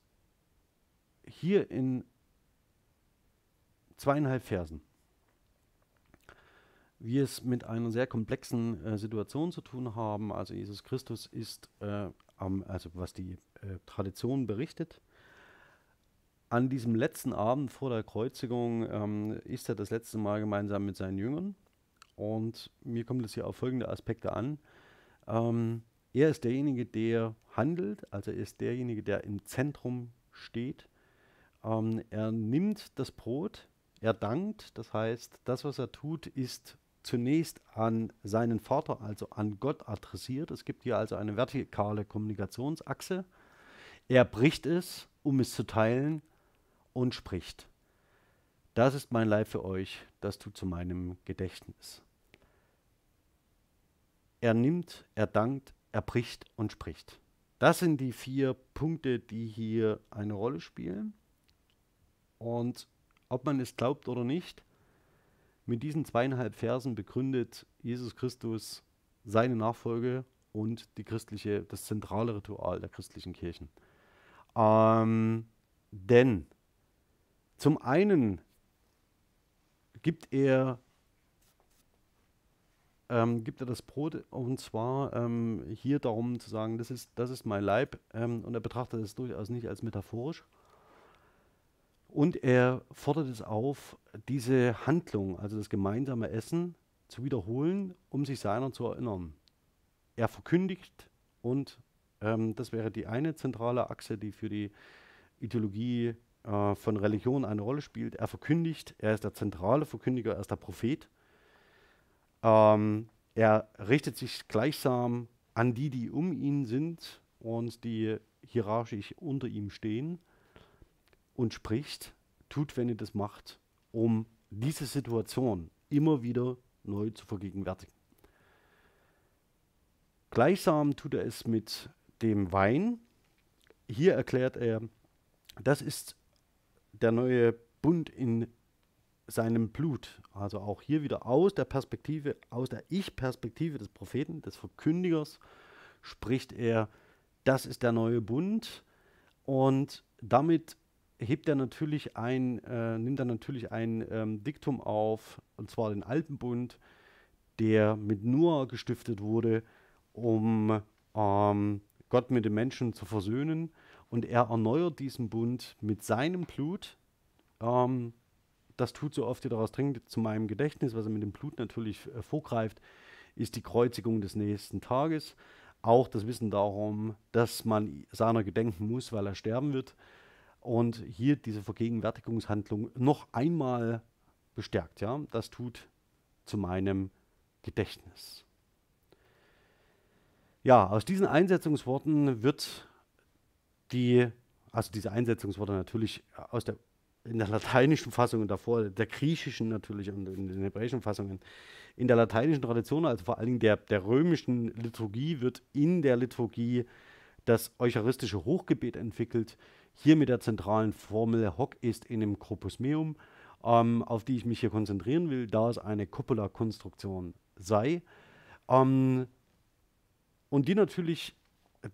hier in zweieinhalb Versen wir es mit einer sehr komplexen äh, Situation zu tun haben. Also Jesus Christus ist, äh, am, also was die äh, Tradition berichtet, an diesem letzten Abend vor der Kreuzigung ähm, ist er das letzte Mal gemeinsam mit seinen Jüngern. Und mir kommt es hier auf folgende Aspekte an. Ähm, er ist derjenige, der handelt, also er ist derjenige, der im Zentrum steht. Ähm, er nimmt das Brot, er dankt, das heißt, das, was er tut, ist zunächst an seinen Vater, also an Gott adressiert. Es gibt hier also eine vertikale Kommunikationsachse. Er bricht es, um es zu teilen und spricht. Das ist mein Leib für euch, das tut zu meinem Gedächtnis. Er nimmt, er dankt, er bricht und spricht. Das sind die vier Punkte, die hier eine Rolle spielen. Und ob man es glaubt oder nicht, mit diesen zweieinhalb Versen begründet Jesus Christus seine Nachfolge und die christliche, das zentrale Ritual der christlichen Kirchen. Ähm, denn zum einen gibt er, ähm, gibt er das Brot und zwar ähm, hier darum zu sagen, das ist, das ist mein Leib ähm, und er betrachtet es durchaus nicht als metaphorisch, und er fordert es auf, diese Handlung, also das gemeinsame Essen, zu wiederholen, um sich seiner zu erinnern. Er verkündigt und ähm, das wäre die eine zentrale Achse, die für die Ideologie äh, von Religion eine Rolle spielt. Er verkündigt, er ist der zentrale Verkündiger, er ist der Prophet. Ähm, er richtet sich gleichsam an die, die um ihn sind und die hierarchisch unter ihm stehen und spricht, tut, wenn ihr das macht, um diese Situation immer wieder neu zu vergegenwärtigen. Gleichsam tut er es mit dem Wein. Hier erklärt er, das ist der neue Bund in seinem Blut. Also auch hier wieder aus der Perspektive, aus der Ich-Perspektive des Propheten, des Verkündigers, spricht er, das ist der neue Bund. Und damit hebt er natürlich ein, äh, nimmt er natürlich ein ähm, Diktum auf, und zwar den Alpenbund, der mit Noah gestiftet wurde, um ähm, Gott mit den Menschen zu versöhnen. Und er erneuert diesen Bund mit seinem Blut. Ähm, das tut so oft, wie daraus dringt, zu meinem Gedächtnis, was er mit dem Blut natürlich äh, vorgreift, ist die Kreuzigung des nächsten Tages. Auch das Wissen darum, dass man seiner gedenken muss, weil er sterben wird und hier diese Vergegenwärtigungshandlung noch einmal bestärkt. Ja? Das tut zu meinem Gedächtnis. Ja, aus diesen Einsetzungsworten wird die, also diese Einsetzungsworte natürlich aus der, in der lateinischen Fassung und davor, der griechischen natürlich und in den hebräischen Fassungen, in der lateinischen Tradition, also vor allen Dingen der, der römischen Liturgie, wird in der Liturgie das eucharistische Hochgebet entwickelt, hier mit der zentralen Formel Hoc ist in dem Corpus meum, ähm, auf die ich mich hier konzentrieren will, da es eine Coppola-Konstruktion sei. Ähm, und die natürlich,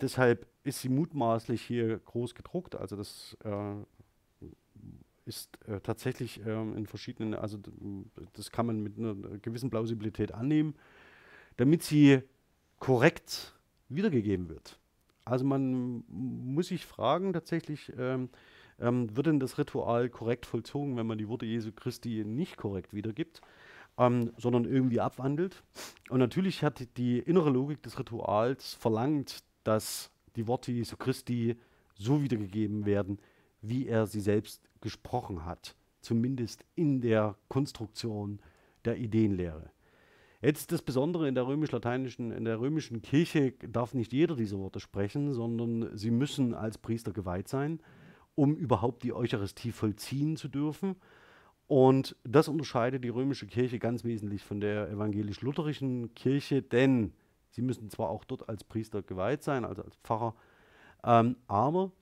deshalb ist sie mutmaßlich hier groß gedruckt, also das äh, ist äh, tatsächlich äh, in verschiedenen, also das kann man mit einer gewissen Plausibilität annehmen, damit sie korrekt wiedergegeben wird. Also man muss sich fragen tatsächlich, ähm, ähm, wird denn das Ritual korrekt vollzogen, wenn man die Worte Jesu Christi nicht korrekt wiedergibt, ähm, sondern irgendwie abwandelt. Und natürlich hat die innere Logik des Rituals verlangt, dass die Worte Jesu Christi so wiedergegeben werden, wie er sie selbst gesprochen hat, zumindest in der Konstruktion der Ideenlehre. Jetzt das Besondere in der römisch-lateinischen, in der römischen Kirche darf nicht jeder diese Worte sprechen, sondern sie müssen als Priester geweiht sein. um überhaupt die Eucharistie vollziehen zu dürfen. Und das unterscheidet die römische Kirche ganz wesentlich von der evangelisch-lutherischen Kirche, denn sie müssen zwar auch dort als Priester geweiht sein, also als Pfarrer, ähm, aber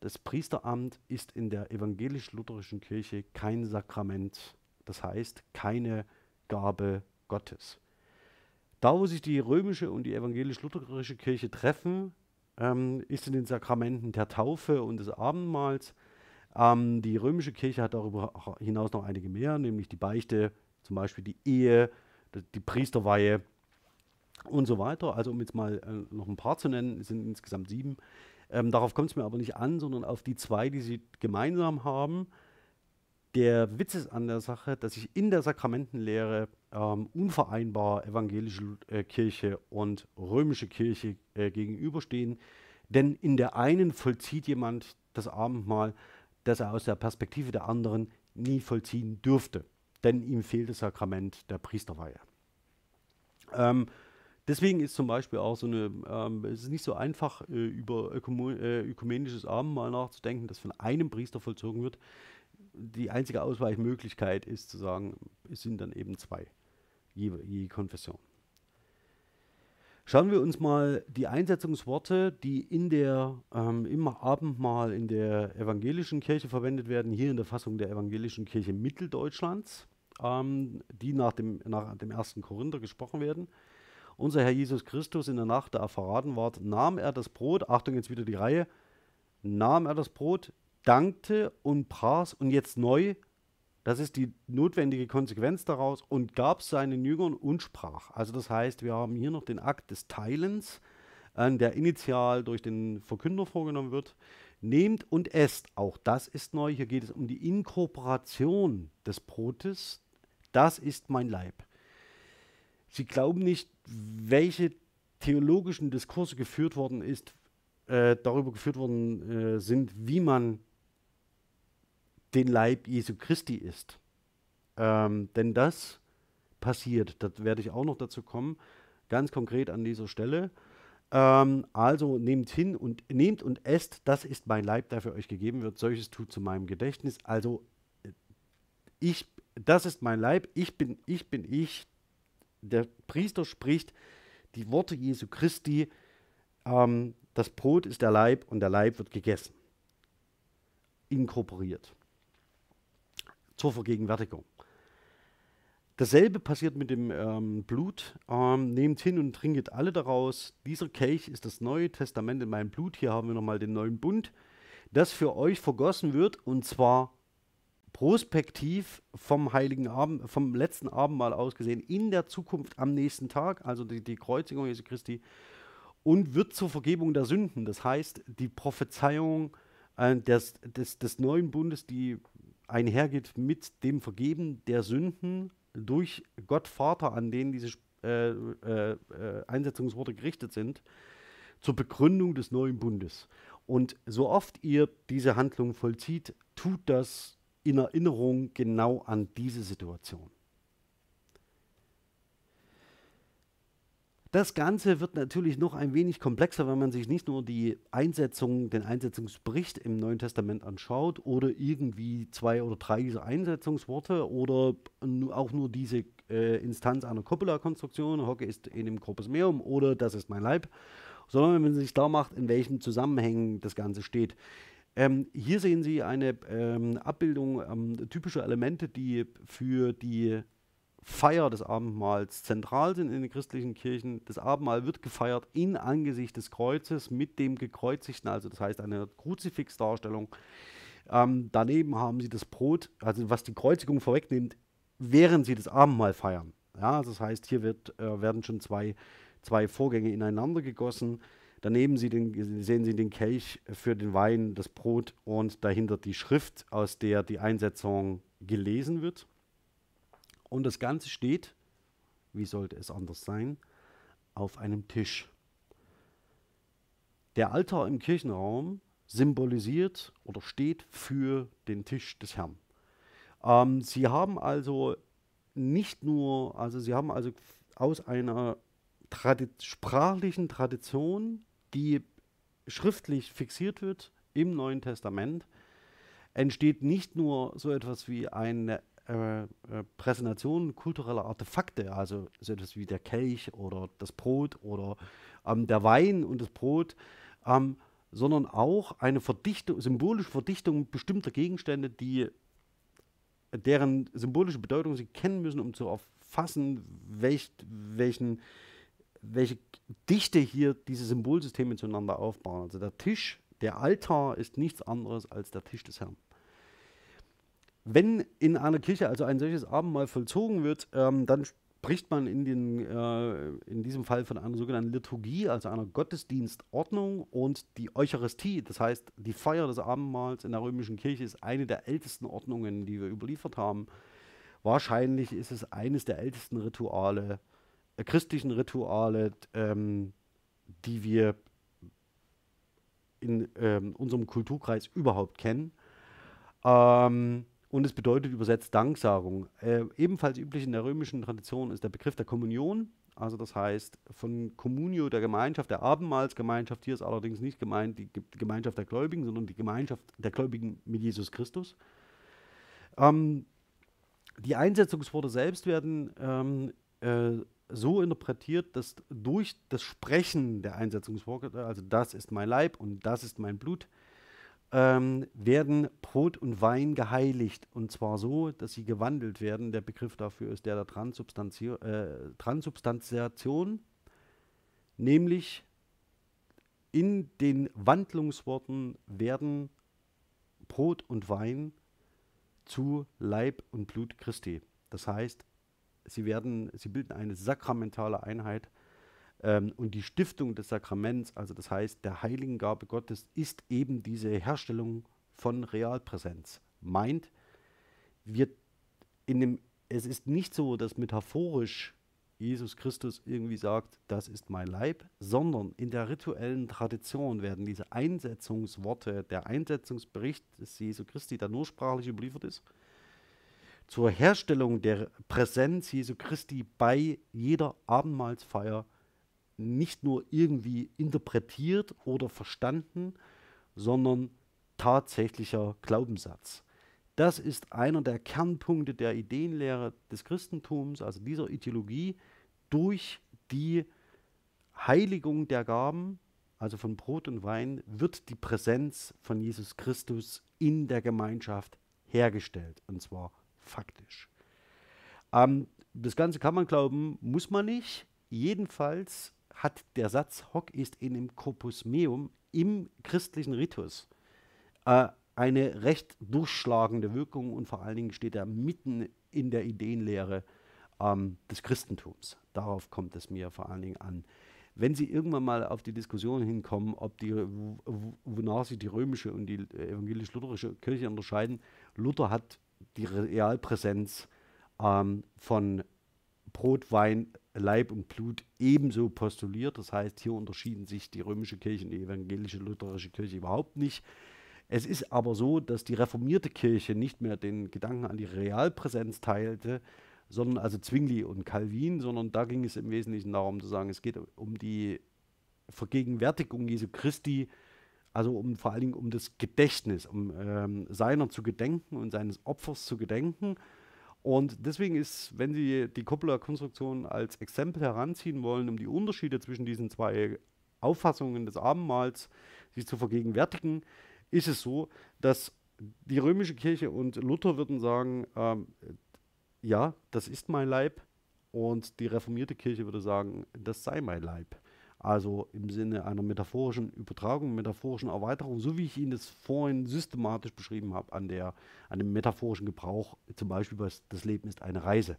das Priesteramt ist in der evangelisch-lutherischen Kirche kein Sakrament, das heißt keine Gabe Gottes. Da, wo sich die römische und die evangelisch-lutherische Kirche treffen, ähm, ist in den Sakramenten der Taufe und des Abendmahls. Ähm, die römische Kirche hat darüber hinaus noch einige mehr, nämlich die Beichte, zum Beispiel die Ehe, die Priesterweihe und so weiter. Also um jetzt mal äh, noch ein paar zu nennen, es sind insgesamt sieben. Ähm, darauf kommt es mir aber nicht an, sondern auf die zwei, die sie gemeinsam haben. Der Witz ist an der Sache, dass sich in der Sakramentenlehre ähm, unvereinbar evangelische äh, Kirche und römische Kirche äh, gegenüberstehen. Denn in der einen vollzieht jemand das Abendmahl, das er aus der Perspektive der anderen nie vollziehen dürfte. Denn ihm fehlt das Sakrament der Priesterweihe. Ähm, deswegen ist zum Beispiel auch so eine, ähm, es ist nicht so einfach, äh, über Ökumen äh, ökumenisches Abendmahl nachzudenken, das von einem Priester vollzogen wird die einzige Ausweichmöglichkeit ist zu sagen, es sind dann eben zwei, je, je Konfession. Schauen wir uns mal die Einsetzungsworte, die in der, ähm, im Abendmahl in der evangelischen Kirche verwendet werden, hier in der Fassung der evangelischen Kirche Mitteldeutschlands, ähm, die nach dem, nach dem ersten Korinther gesprochen werden. Unser Herr Jesus Christus in der Nacht, da er verraten ward, nahm er das Brot, Achtung, jetzt wieder die Reihe, nahm er das Brot, dankte und pras und jetzt neu, das ist die notwendige Konsequenz daraus, und gab seinen Jüngern und sprach. Also das heißt, wir haben hier noch den Akt des Teilens, äh, der initial durch den Verkünder vorgenommen wird. Nehmt und esst, auch das ist neu. Hier geht es um die Inkorporation des Brotes. Das ist mein Leib. Sie glauben nicht, welche theologischen Diskurse geführt worden ist, äh, darüber geführt worden äh, sind, wie man den Leib Jesu Christi ist. Ähm, denn das passiert, das werde ich auch noch dazu kommen, ganz konkret an dieser Stelle. Ähm, also nehmt hin und nehmt und esst, das ist mein Leib, der für euch gegeben wird. Solches tut zu meinem Gedächtnis. Also ich, das ist mein Leib, ich bin, ich bin ich. Der Priester spricht die Worte Jesu Christi. Ähm, das Brot ist der Leib und der Leib wird gegessen. Inkorporiert zur Vergegenwärtigung. Dasselbe passiert mit dem ähm, Blut. Ähm, nehmt hin und trinket alle daraus. Dieser Kelch ist das Neue Testament in meinem Blut. Hier haben wir nochmal den neuen Bund, das für euch vergossen wird und zwar prospektiv vom heiligen Abend, vom letzten Abendmahl aus gesehen, in der Zukunft am nächsten Tag, also die, die Kreuzigung Jesu Christi, und wird zur Vergebung der Sünden. Das heißt, die Prophezeiung äh, des, des, des neuen Bundes, die einhergeht mit dem Vergeben der Sünden durch Gott Vater, an den diese äh, äh, äh, Einsetzungsworte gerichtet sind, zur Begründung des neuen Bundes. Und so oft ihr diese Handlung vollzieht, tut das in Erinnerung genau an diese Situation. Das Ganze wird natürlich noch ein wenig komplexer, wenn man sich nicht nur die Einsetzung, den Einsetzungsbericht im Neuen Testament anschaut oder irgendwie zwei oder drei dieser Einsetzungsworte oder auch nur diese äh, Instanz einer Coppola-Konstruktion, Hocke ist in dem Corpus Meum oder das ist mein Leib, sondern wenn man sich klar macht, in welchen Zusammenhängen das Ganze steht. Ähm, hier sehen Sie eine ähm, Abbildung ähm, typischer Elemente, die für die Feier des Abendmahls zentral sind in den christlichen Kirchen. Das Abendmahl wird gefeiert in Angesicht des Kreuzes mit dem Gekreuzigten, also das heißt eine Kruzifixdarstellung. Ähm, daneben haben sie das Brot, also was die Kreuzigung vorwegnimmt, während sie das Abendmahl feiern. Ja, also das heißt, hier wird, äh, werden schon zwei, zwei Vorgänge ineinander gegossen. Daneben sie den, sehen Sie den Kelch für den Wein, das Brot und dahinter die Schrift, aus der die Einsetzung gelesen wird. Und das Ganze steht, wie sollte es anders sein, auf einem Tisch. Der Altar im Kirchenraum symbolisiert oder steht für den Tisch des Herrn. Ähm, sie haben also nicht nur, also sie haben also aus einer Tradi sprachlichen Tradition, die schriftlich fixiert wird im Neuen Testament, entsteht nicht nur so etwas wie eine äh, äh, Präsentation kultureller Artefakte, also so etwas wie der Kelch oder das Brot oder ähm, der Wein und das Brot, ähm, sondern auch eine Verdichtung, symbolische Verdichtung bestimmter Gegenstände, die deren symbolische Bedeutung sie kennen müssen, um zu erfassen, welch, welchen, welche Dichte hier diese Symbolsysteme zueinander aufbauen. Also der Tisch, der Altar ist nichts anderes als der Tisch des Herrn. Wenn in einer Kirche also ein solches Abendmahl vollzogen wird, ähm, dann spricht man in, den, äh, in diesem Fall von einer sogenannten Liturgie, also einer Gottesdienstordnung und die Eucharistie, das heißt die Feier des Abendmahls in der römischen Kirche ist eine der ältesten Ordnungen, die wir überliefert haben. Wahrscheinlich ist es eines der ältesten Rituale, äh, christlichen Rituale, ähm, die wir in ähm, unserem Kulturkreis überhaupt kennen. Ähm, und es bedeutet übersetzt Danksagung. Äh, ebenfalls üblich in der römischen Tradition ist der Begriff der Kommunion. Also das heißt von Communio der Gemeinschaft, der Abendmahlsgemeinschaft. Hier ist allerdings nicht gemeint die Gemeinschaft der Gläubigen, sondern die Gemeinschaft der Gläubigen mit Jesus Christus. Ähm, die Einsetzungsworte selbst werden ähm, äh, so interpretiert, dass durch das Sprechen der Einsetzungsworte, also das ist mein Leib und das ist mein Blut, ähm, werden Brot und Wein geheiligt. Und zwar so, dass sie gewandelt werden. Der Begriff dafür ist der der Transubstanzi äh, Transubstantiation, nämlich in den Wandlungsworten werden Brot und Wein zu Leib und Blut Christi. Das heißt, sie werden, sie bilden eine sakramentale Einheit ähm, und die Stiftung des Sakraments, also das heißt der Heiligengabe Gottes, ist eben diese Herstellung von Realpräsenz. Meint, wir in dem, es ist nicht so, dass metaphorisch Jesus Christus irgendwie sagt, das ist mein Leib, sondern in der rituellen Tradition werden diese Einsetzungsworte, der Einsetzungsbericht des Jesu Christi, der nur sprachlich überliefert ist, zur Herstellung der Präsenz Jesu Christi bei jeder Abendmahlsfeier nicht nur irgendwie interpretiert oder verstanden, sondern tatsächlicher Glaubenssatz. Das ist einer der Kernpunkte der Ideenlehre des Christentums, also dieser Ideologie, durch die Heiligung der Gaben, also von Brot und Wein, wird die Präsenz von Jesus Christus in der Gemeinschaft hergestellt, und zwar faktisch. Ähm, das Ganze kann man glauben, muss man nicht. Jedenfalls hat der Satz hoc ist in dem corpus meum im christlichen Ritus äh, eine recht durchschlagende Wirkung und vor allen Dingen steht er mitten in der Ideenlehre ähm, des Christentums. Darauf kommt es mir vor allen Dingen an. Wenn Sie irgendwann mal auf die Diskussion hinkommen, ob die, wonach sich die römische und die evangelisch-lutherische Kirche unterscheiden, Luther hat die Realpräsenz ähm, von Brot, Wein, Leib und Blut ebenso postuliert. Das heißt, hier unterschieden sich die römische Kirche und die evangelische lutherische Kirche überhaupt nicht. Es ist aber so, dass die reformierte Kirche nicht mehr den Gedanken an die Realpräsenz teilte, sondern also Zwingli und Calvin, sondern da ging es im Wesentlichen darum zu sagen, es geht um die Vergegenwärtigung Jesu Christi, also um vor allen Dingen um das Gedächtnis, um ähm, seiner zu gedenken und seines Opfers zu gedenken und deswegen ist, wenn Sie die Coppola-Konstruktion als Exempel heranziehen wollen, um die Unterschiede zwischen diesen zwei Auffassungen des Abendmahls sich zu vergegenwärtigen, ist es so, dass die römische Kirche und Luther würden sagen, ähm, ja, das ist mein Leib, und die reformierte Kirche würde sagen, das sei mein Leib. Also im Sinne einer metaphorischen Übertragung, metaphorischen Erweiterung, so wie ich Ihnen das vorhin systematisch beschrieben habe, an, der, an dem metaphorischen Gebrauch, zum Beispiel was das Leben ist eine Reise.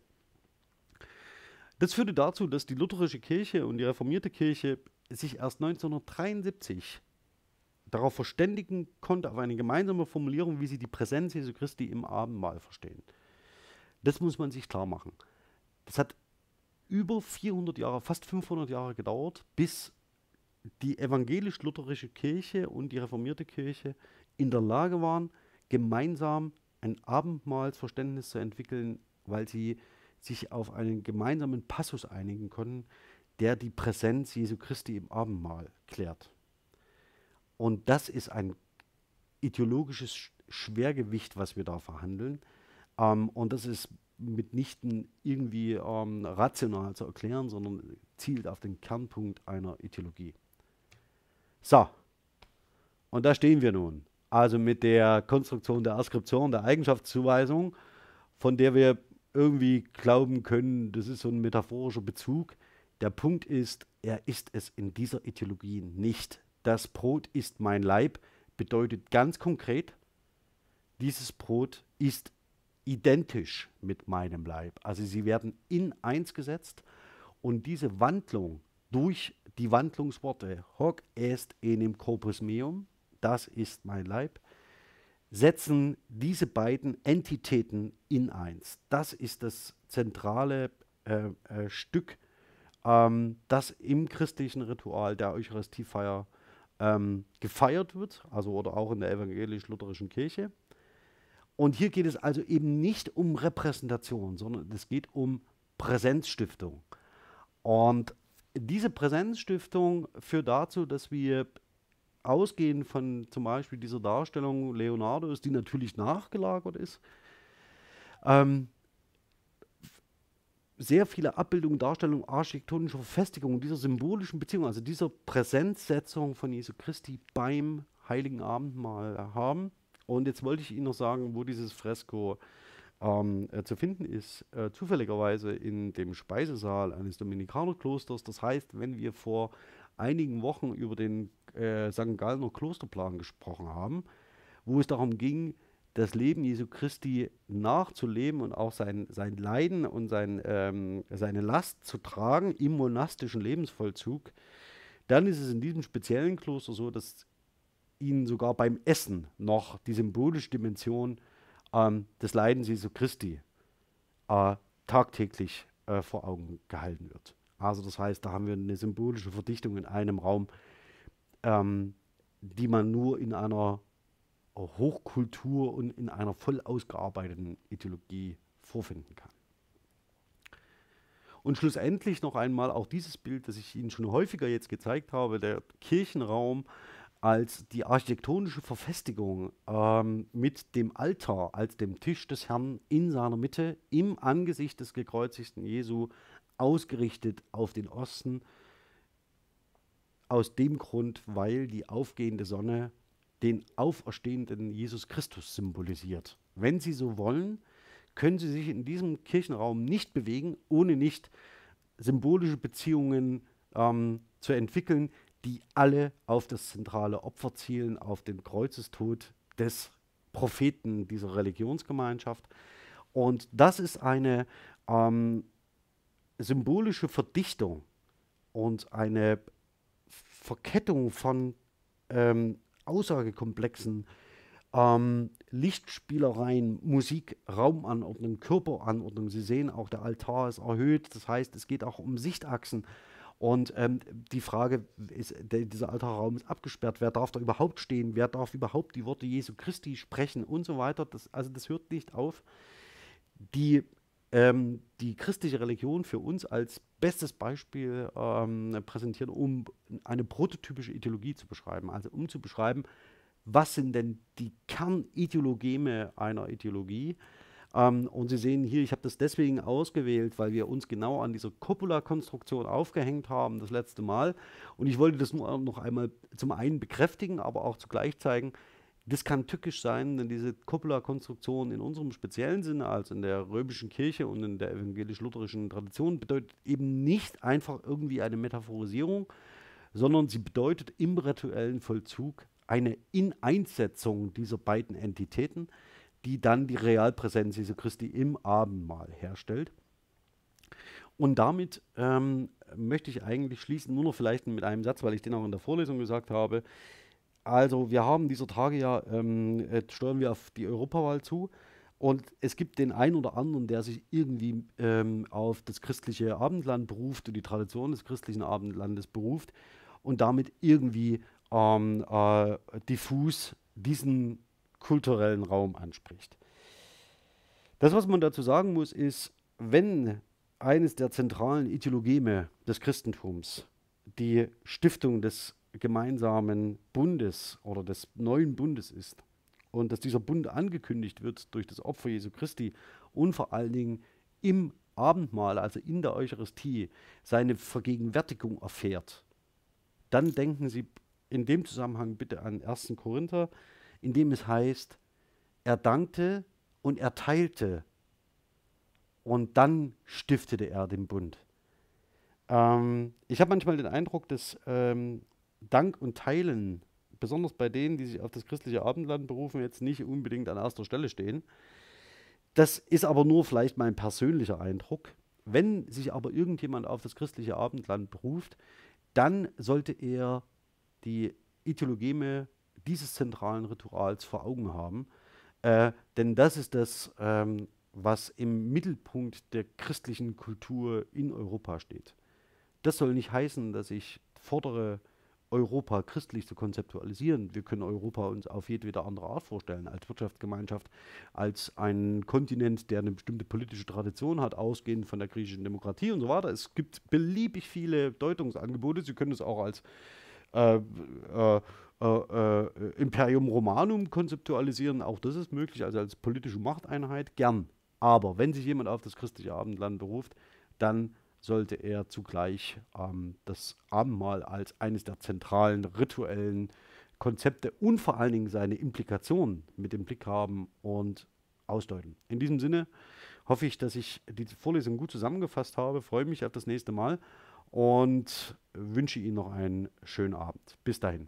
Das führte dazu, dass die lutherische Kirche und die reformierte Kirche sich erst 1973 darauf verständigen konnte, auf eine gemeinsame Formulierung, wie sie die Präsenz Jesu Christi im Abendmahl verstehen. Das muss man sich klar machen. Das hat über 400 Jahre, fast 500 Jahre gedauert, bis die evangelisch-lutherische Kirche und die reformierte Kirche in der Lage waren, gemeinsam ein Abendmahlsverständnis zu entwickeln, weil sie sich auf einen gemeinsamen Passus einigen konnten, der die Präsenz Jesu Christi im Abendmahl klärt. Und das ist ein ideologisches Schwergewicht, was wir da verhandeln. Ähm, und das ist mitnichten irgendwie ähm, rational zu erklären, sondern zielt auf den Kernpunkt einer Ideologie. So, und da stehen wir nun. Also mit der Konstruktion der Askription, der Eigenschaftszuweisung, von der wir irgendwie glauben können, das ist so ein metaphorischer Bezug. Der Punkt ist, er ist es in dieser Ideologie nicht. Das Brot ist mein Leib bedeutet ganz konkret, dieses Brot ist identisch mit meinem Leib. Also sie werden in eins gesetzt und diese Wandlung durch die Wandlungsworte hoc est enim corpus meum, das ist mein Leib, setzen diese beiden Entitäten in eins. Das ist das zentrale äh, äh, Stück, ähm, das im christlichen Ritual der Eucharistiefeier ähm, gefeiert wird, also oder auch in der evangelisch-lutherischen Kirche. Und hier geht es also eben nicht um Repräsentation, sondern es geht um Präsenzstiftung. Und diese Präsenzstiftung führt dazu, dass wir ausgehen von zum Beispiel dieser Darstellung Leonardos, die natürlich nachgelagert ist, ähm, sehr viele Abbildungen, Darstellungen architektonischer Verfestigungen dieser symbolischen Beziehung, also dieser Präsenzsetzung von Jesu Christi beim Heiligen Abendmahl haben. Und jetzt wollte ich Ihnen noch sagen, wo dieses Fresko ähm, äh, zu finden ist. Äh, zufälligerweise in dem Speisesaal eines Dominikanerklosters. Das heißt, wenn wir vor einigen Wochen über den äh, St. Gallner Klosterplan gesprochen haben, wo es darum ging, das Leben Jesu Christi nachzuleben und auch sein, sein Leiden und sein, ähm, seine Last zu tragen im monastischen Lebensvollzug, dann ist es in diesem speziellen Kloster so, dass ihnen sogar beim Essen noch die symbolische Dimension ähm, des Leidens Jesu Christi äh, tagtäglich äh, vor Augen gehalten wird. Also das heißt, da haben wir eine symbolische Verdichtung in einem Raum, ähm, die man nur in einer Hochkultur und in einer voll ausgearbeiteten Ideologie vorfinden kann. Und schlussendlich noch einmal auch dieses Bild, das ich Ihnen schon häufiger jetzt gezeigt habe, der Kirchenraum als die architektonische Verfestigung ähm, mit dem Altar als dem Tisch des Herrn in seiner Mitte im Angesicht des gekreuzigten Jesu ausgerichtet auf den Osten. Aus dem Grund, weil die aufgehende Sonne den auferstehenden Jesus Christus symbolisiert. Wenn Sie so wollen, können Sie sich in diesem Kirchenraum nicht bewegen, ohne nicht symbolische Beziehungen ähm, zu entwickeln, die alle auf das zentrale Opfer zielen, auf den Kreuzestod des Propheten dieser Religionsgemeinschaft. Und das ist eine ähm, symbolische Verdichtung und eine Verkettung von ähm, aussagekomplexen ähm, Lichtspielereien, Musik, Raumanordnung, Körperanordnung. Sie sehen auch, der Altar ist erhöht. Das heißt, es geht auch um Sichtachsen. Und ähm, die Frage ist, der, dieser Altarraum ist abgesperrt. Wer darf da überhaupt stehen? Wer darf überhaupt die Worte Jesu Christi sprechen und so weiter? Das, also das hört nicht auf. Die, ähm, die christliche Religion für uns als bestes Beispiel ähm, präsentieren, um eine prototypische Ideologie zu beschreiben. Also um zu beschreiben, was sind denn die Kernideologeme einer Ideologie? Ähm, und Sie sehen hier, ich habe das deswegen ausgewählt, weil wir uns genau an dieser Copula-Konstruktion aufgehängt haben, das letzte Mal. Und ich wollte das nur noch einmal zum einen bekräftigen, aber auch zugleich zeigen, das kann tückisch sein, denn diese Copula-Konstruktion in unserem speziellen Sinne, also in der römischen Kirche und in der evangelisch-lutherischen Tradition, bedeutet eben nicht einfach irgendwie eine Metaphorisierung, sondern sie bedeutet im rituellen Vollzug eine Ineinsetzung dieser beiden Entitäten die dann die Realpräsenz Jesu Christi im Abendmahl herstellt. Und damit ähm, möchte ich eigentlich schließen, nur noch vielleicht mit einem Satz, weil ich den auch in der Vorlesung gesagt habe. Also wir haben dieser Tage ja, ähm, steuern wir auf die Europawahl zu und es gibt den einen oder anderen, der sich irgendwie ähm, auf das christliche Abendland beruft und die Tradition des christlichen Abendlandes beruft und damit irgendwie ähm, äh, diffus diesen kulturellen Raum anspricht. Das, was man dazu sagen muss, ist, wenn eines der zentralen Ideologeme des Christentums die Stiftung des gemeinsamen Bundes oder des neuen Bundes ist und dass dieser Bund angekündigt wird durch das Opfer Jesu Christi und vor allen Dingen im Abendmahl, also in der Eucharistie, seine Vergegenwärtigung erfährt, dann denken Sie in dem Zusammenhang bitte an 1. Korinther, in dem es heißt, er dankte und er teilte und dann stiftete er den Bund. Ähm, ich habe manchmal den Eindruck, dass ähm, Dank und Teilen, besonders bei denen, die sich auf das christliche Abendland berufen, jetzt nicht unbedingt an erster Stelle stehen. Das ist aber nur vielleicht mein persönlicher Eindruck. Wenn sich aber irgendjemand auf das christliche Abendland beruft, dann sollte er die Ideologeme dieses zentralen Rituals vor Augen haben. Äh, denn das ist das, ähm, was im Mittelpunkt der christlichen Kultur in Europa steht. Das soll nicht heißen, dass ich fordere, Europa christlich zu konzeptualisieren. Wir können Europa uns auf jedwede andere Art vorstellen, als Wirtschaftsgemeinschaft, als ein Kontinent, der eine bestimmte politische Tradition hat, ausgehend von der griechischen Demokratie und so weiter. Es gibt beliebig viele Deutungsangebote. Sie können es auch als äh, äh, äh, Imperium Romanum konzeptualisieren. Auch das ist möglich, also als politische Machteinheit, gern. Aber wenn sich jemand auf das christliche Abendland beruft, dann sollte er zugleich ähm, das Abendmahl als eines der zentralen rituellen Konzepte und vor allen Dingen seine Implikationen mit im Blick haben und ausdeuten. In diesem Sinne hoffe ich, dass ich die Vorlesung gut zusammengefasst habe, freue mich auf das nächste Mal und wünsche Ihnen noch einen schönen Abend. Bis dahin.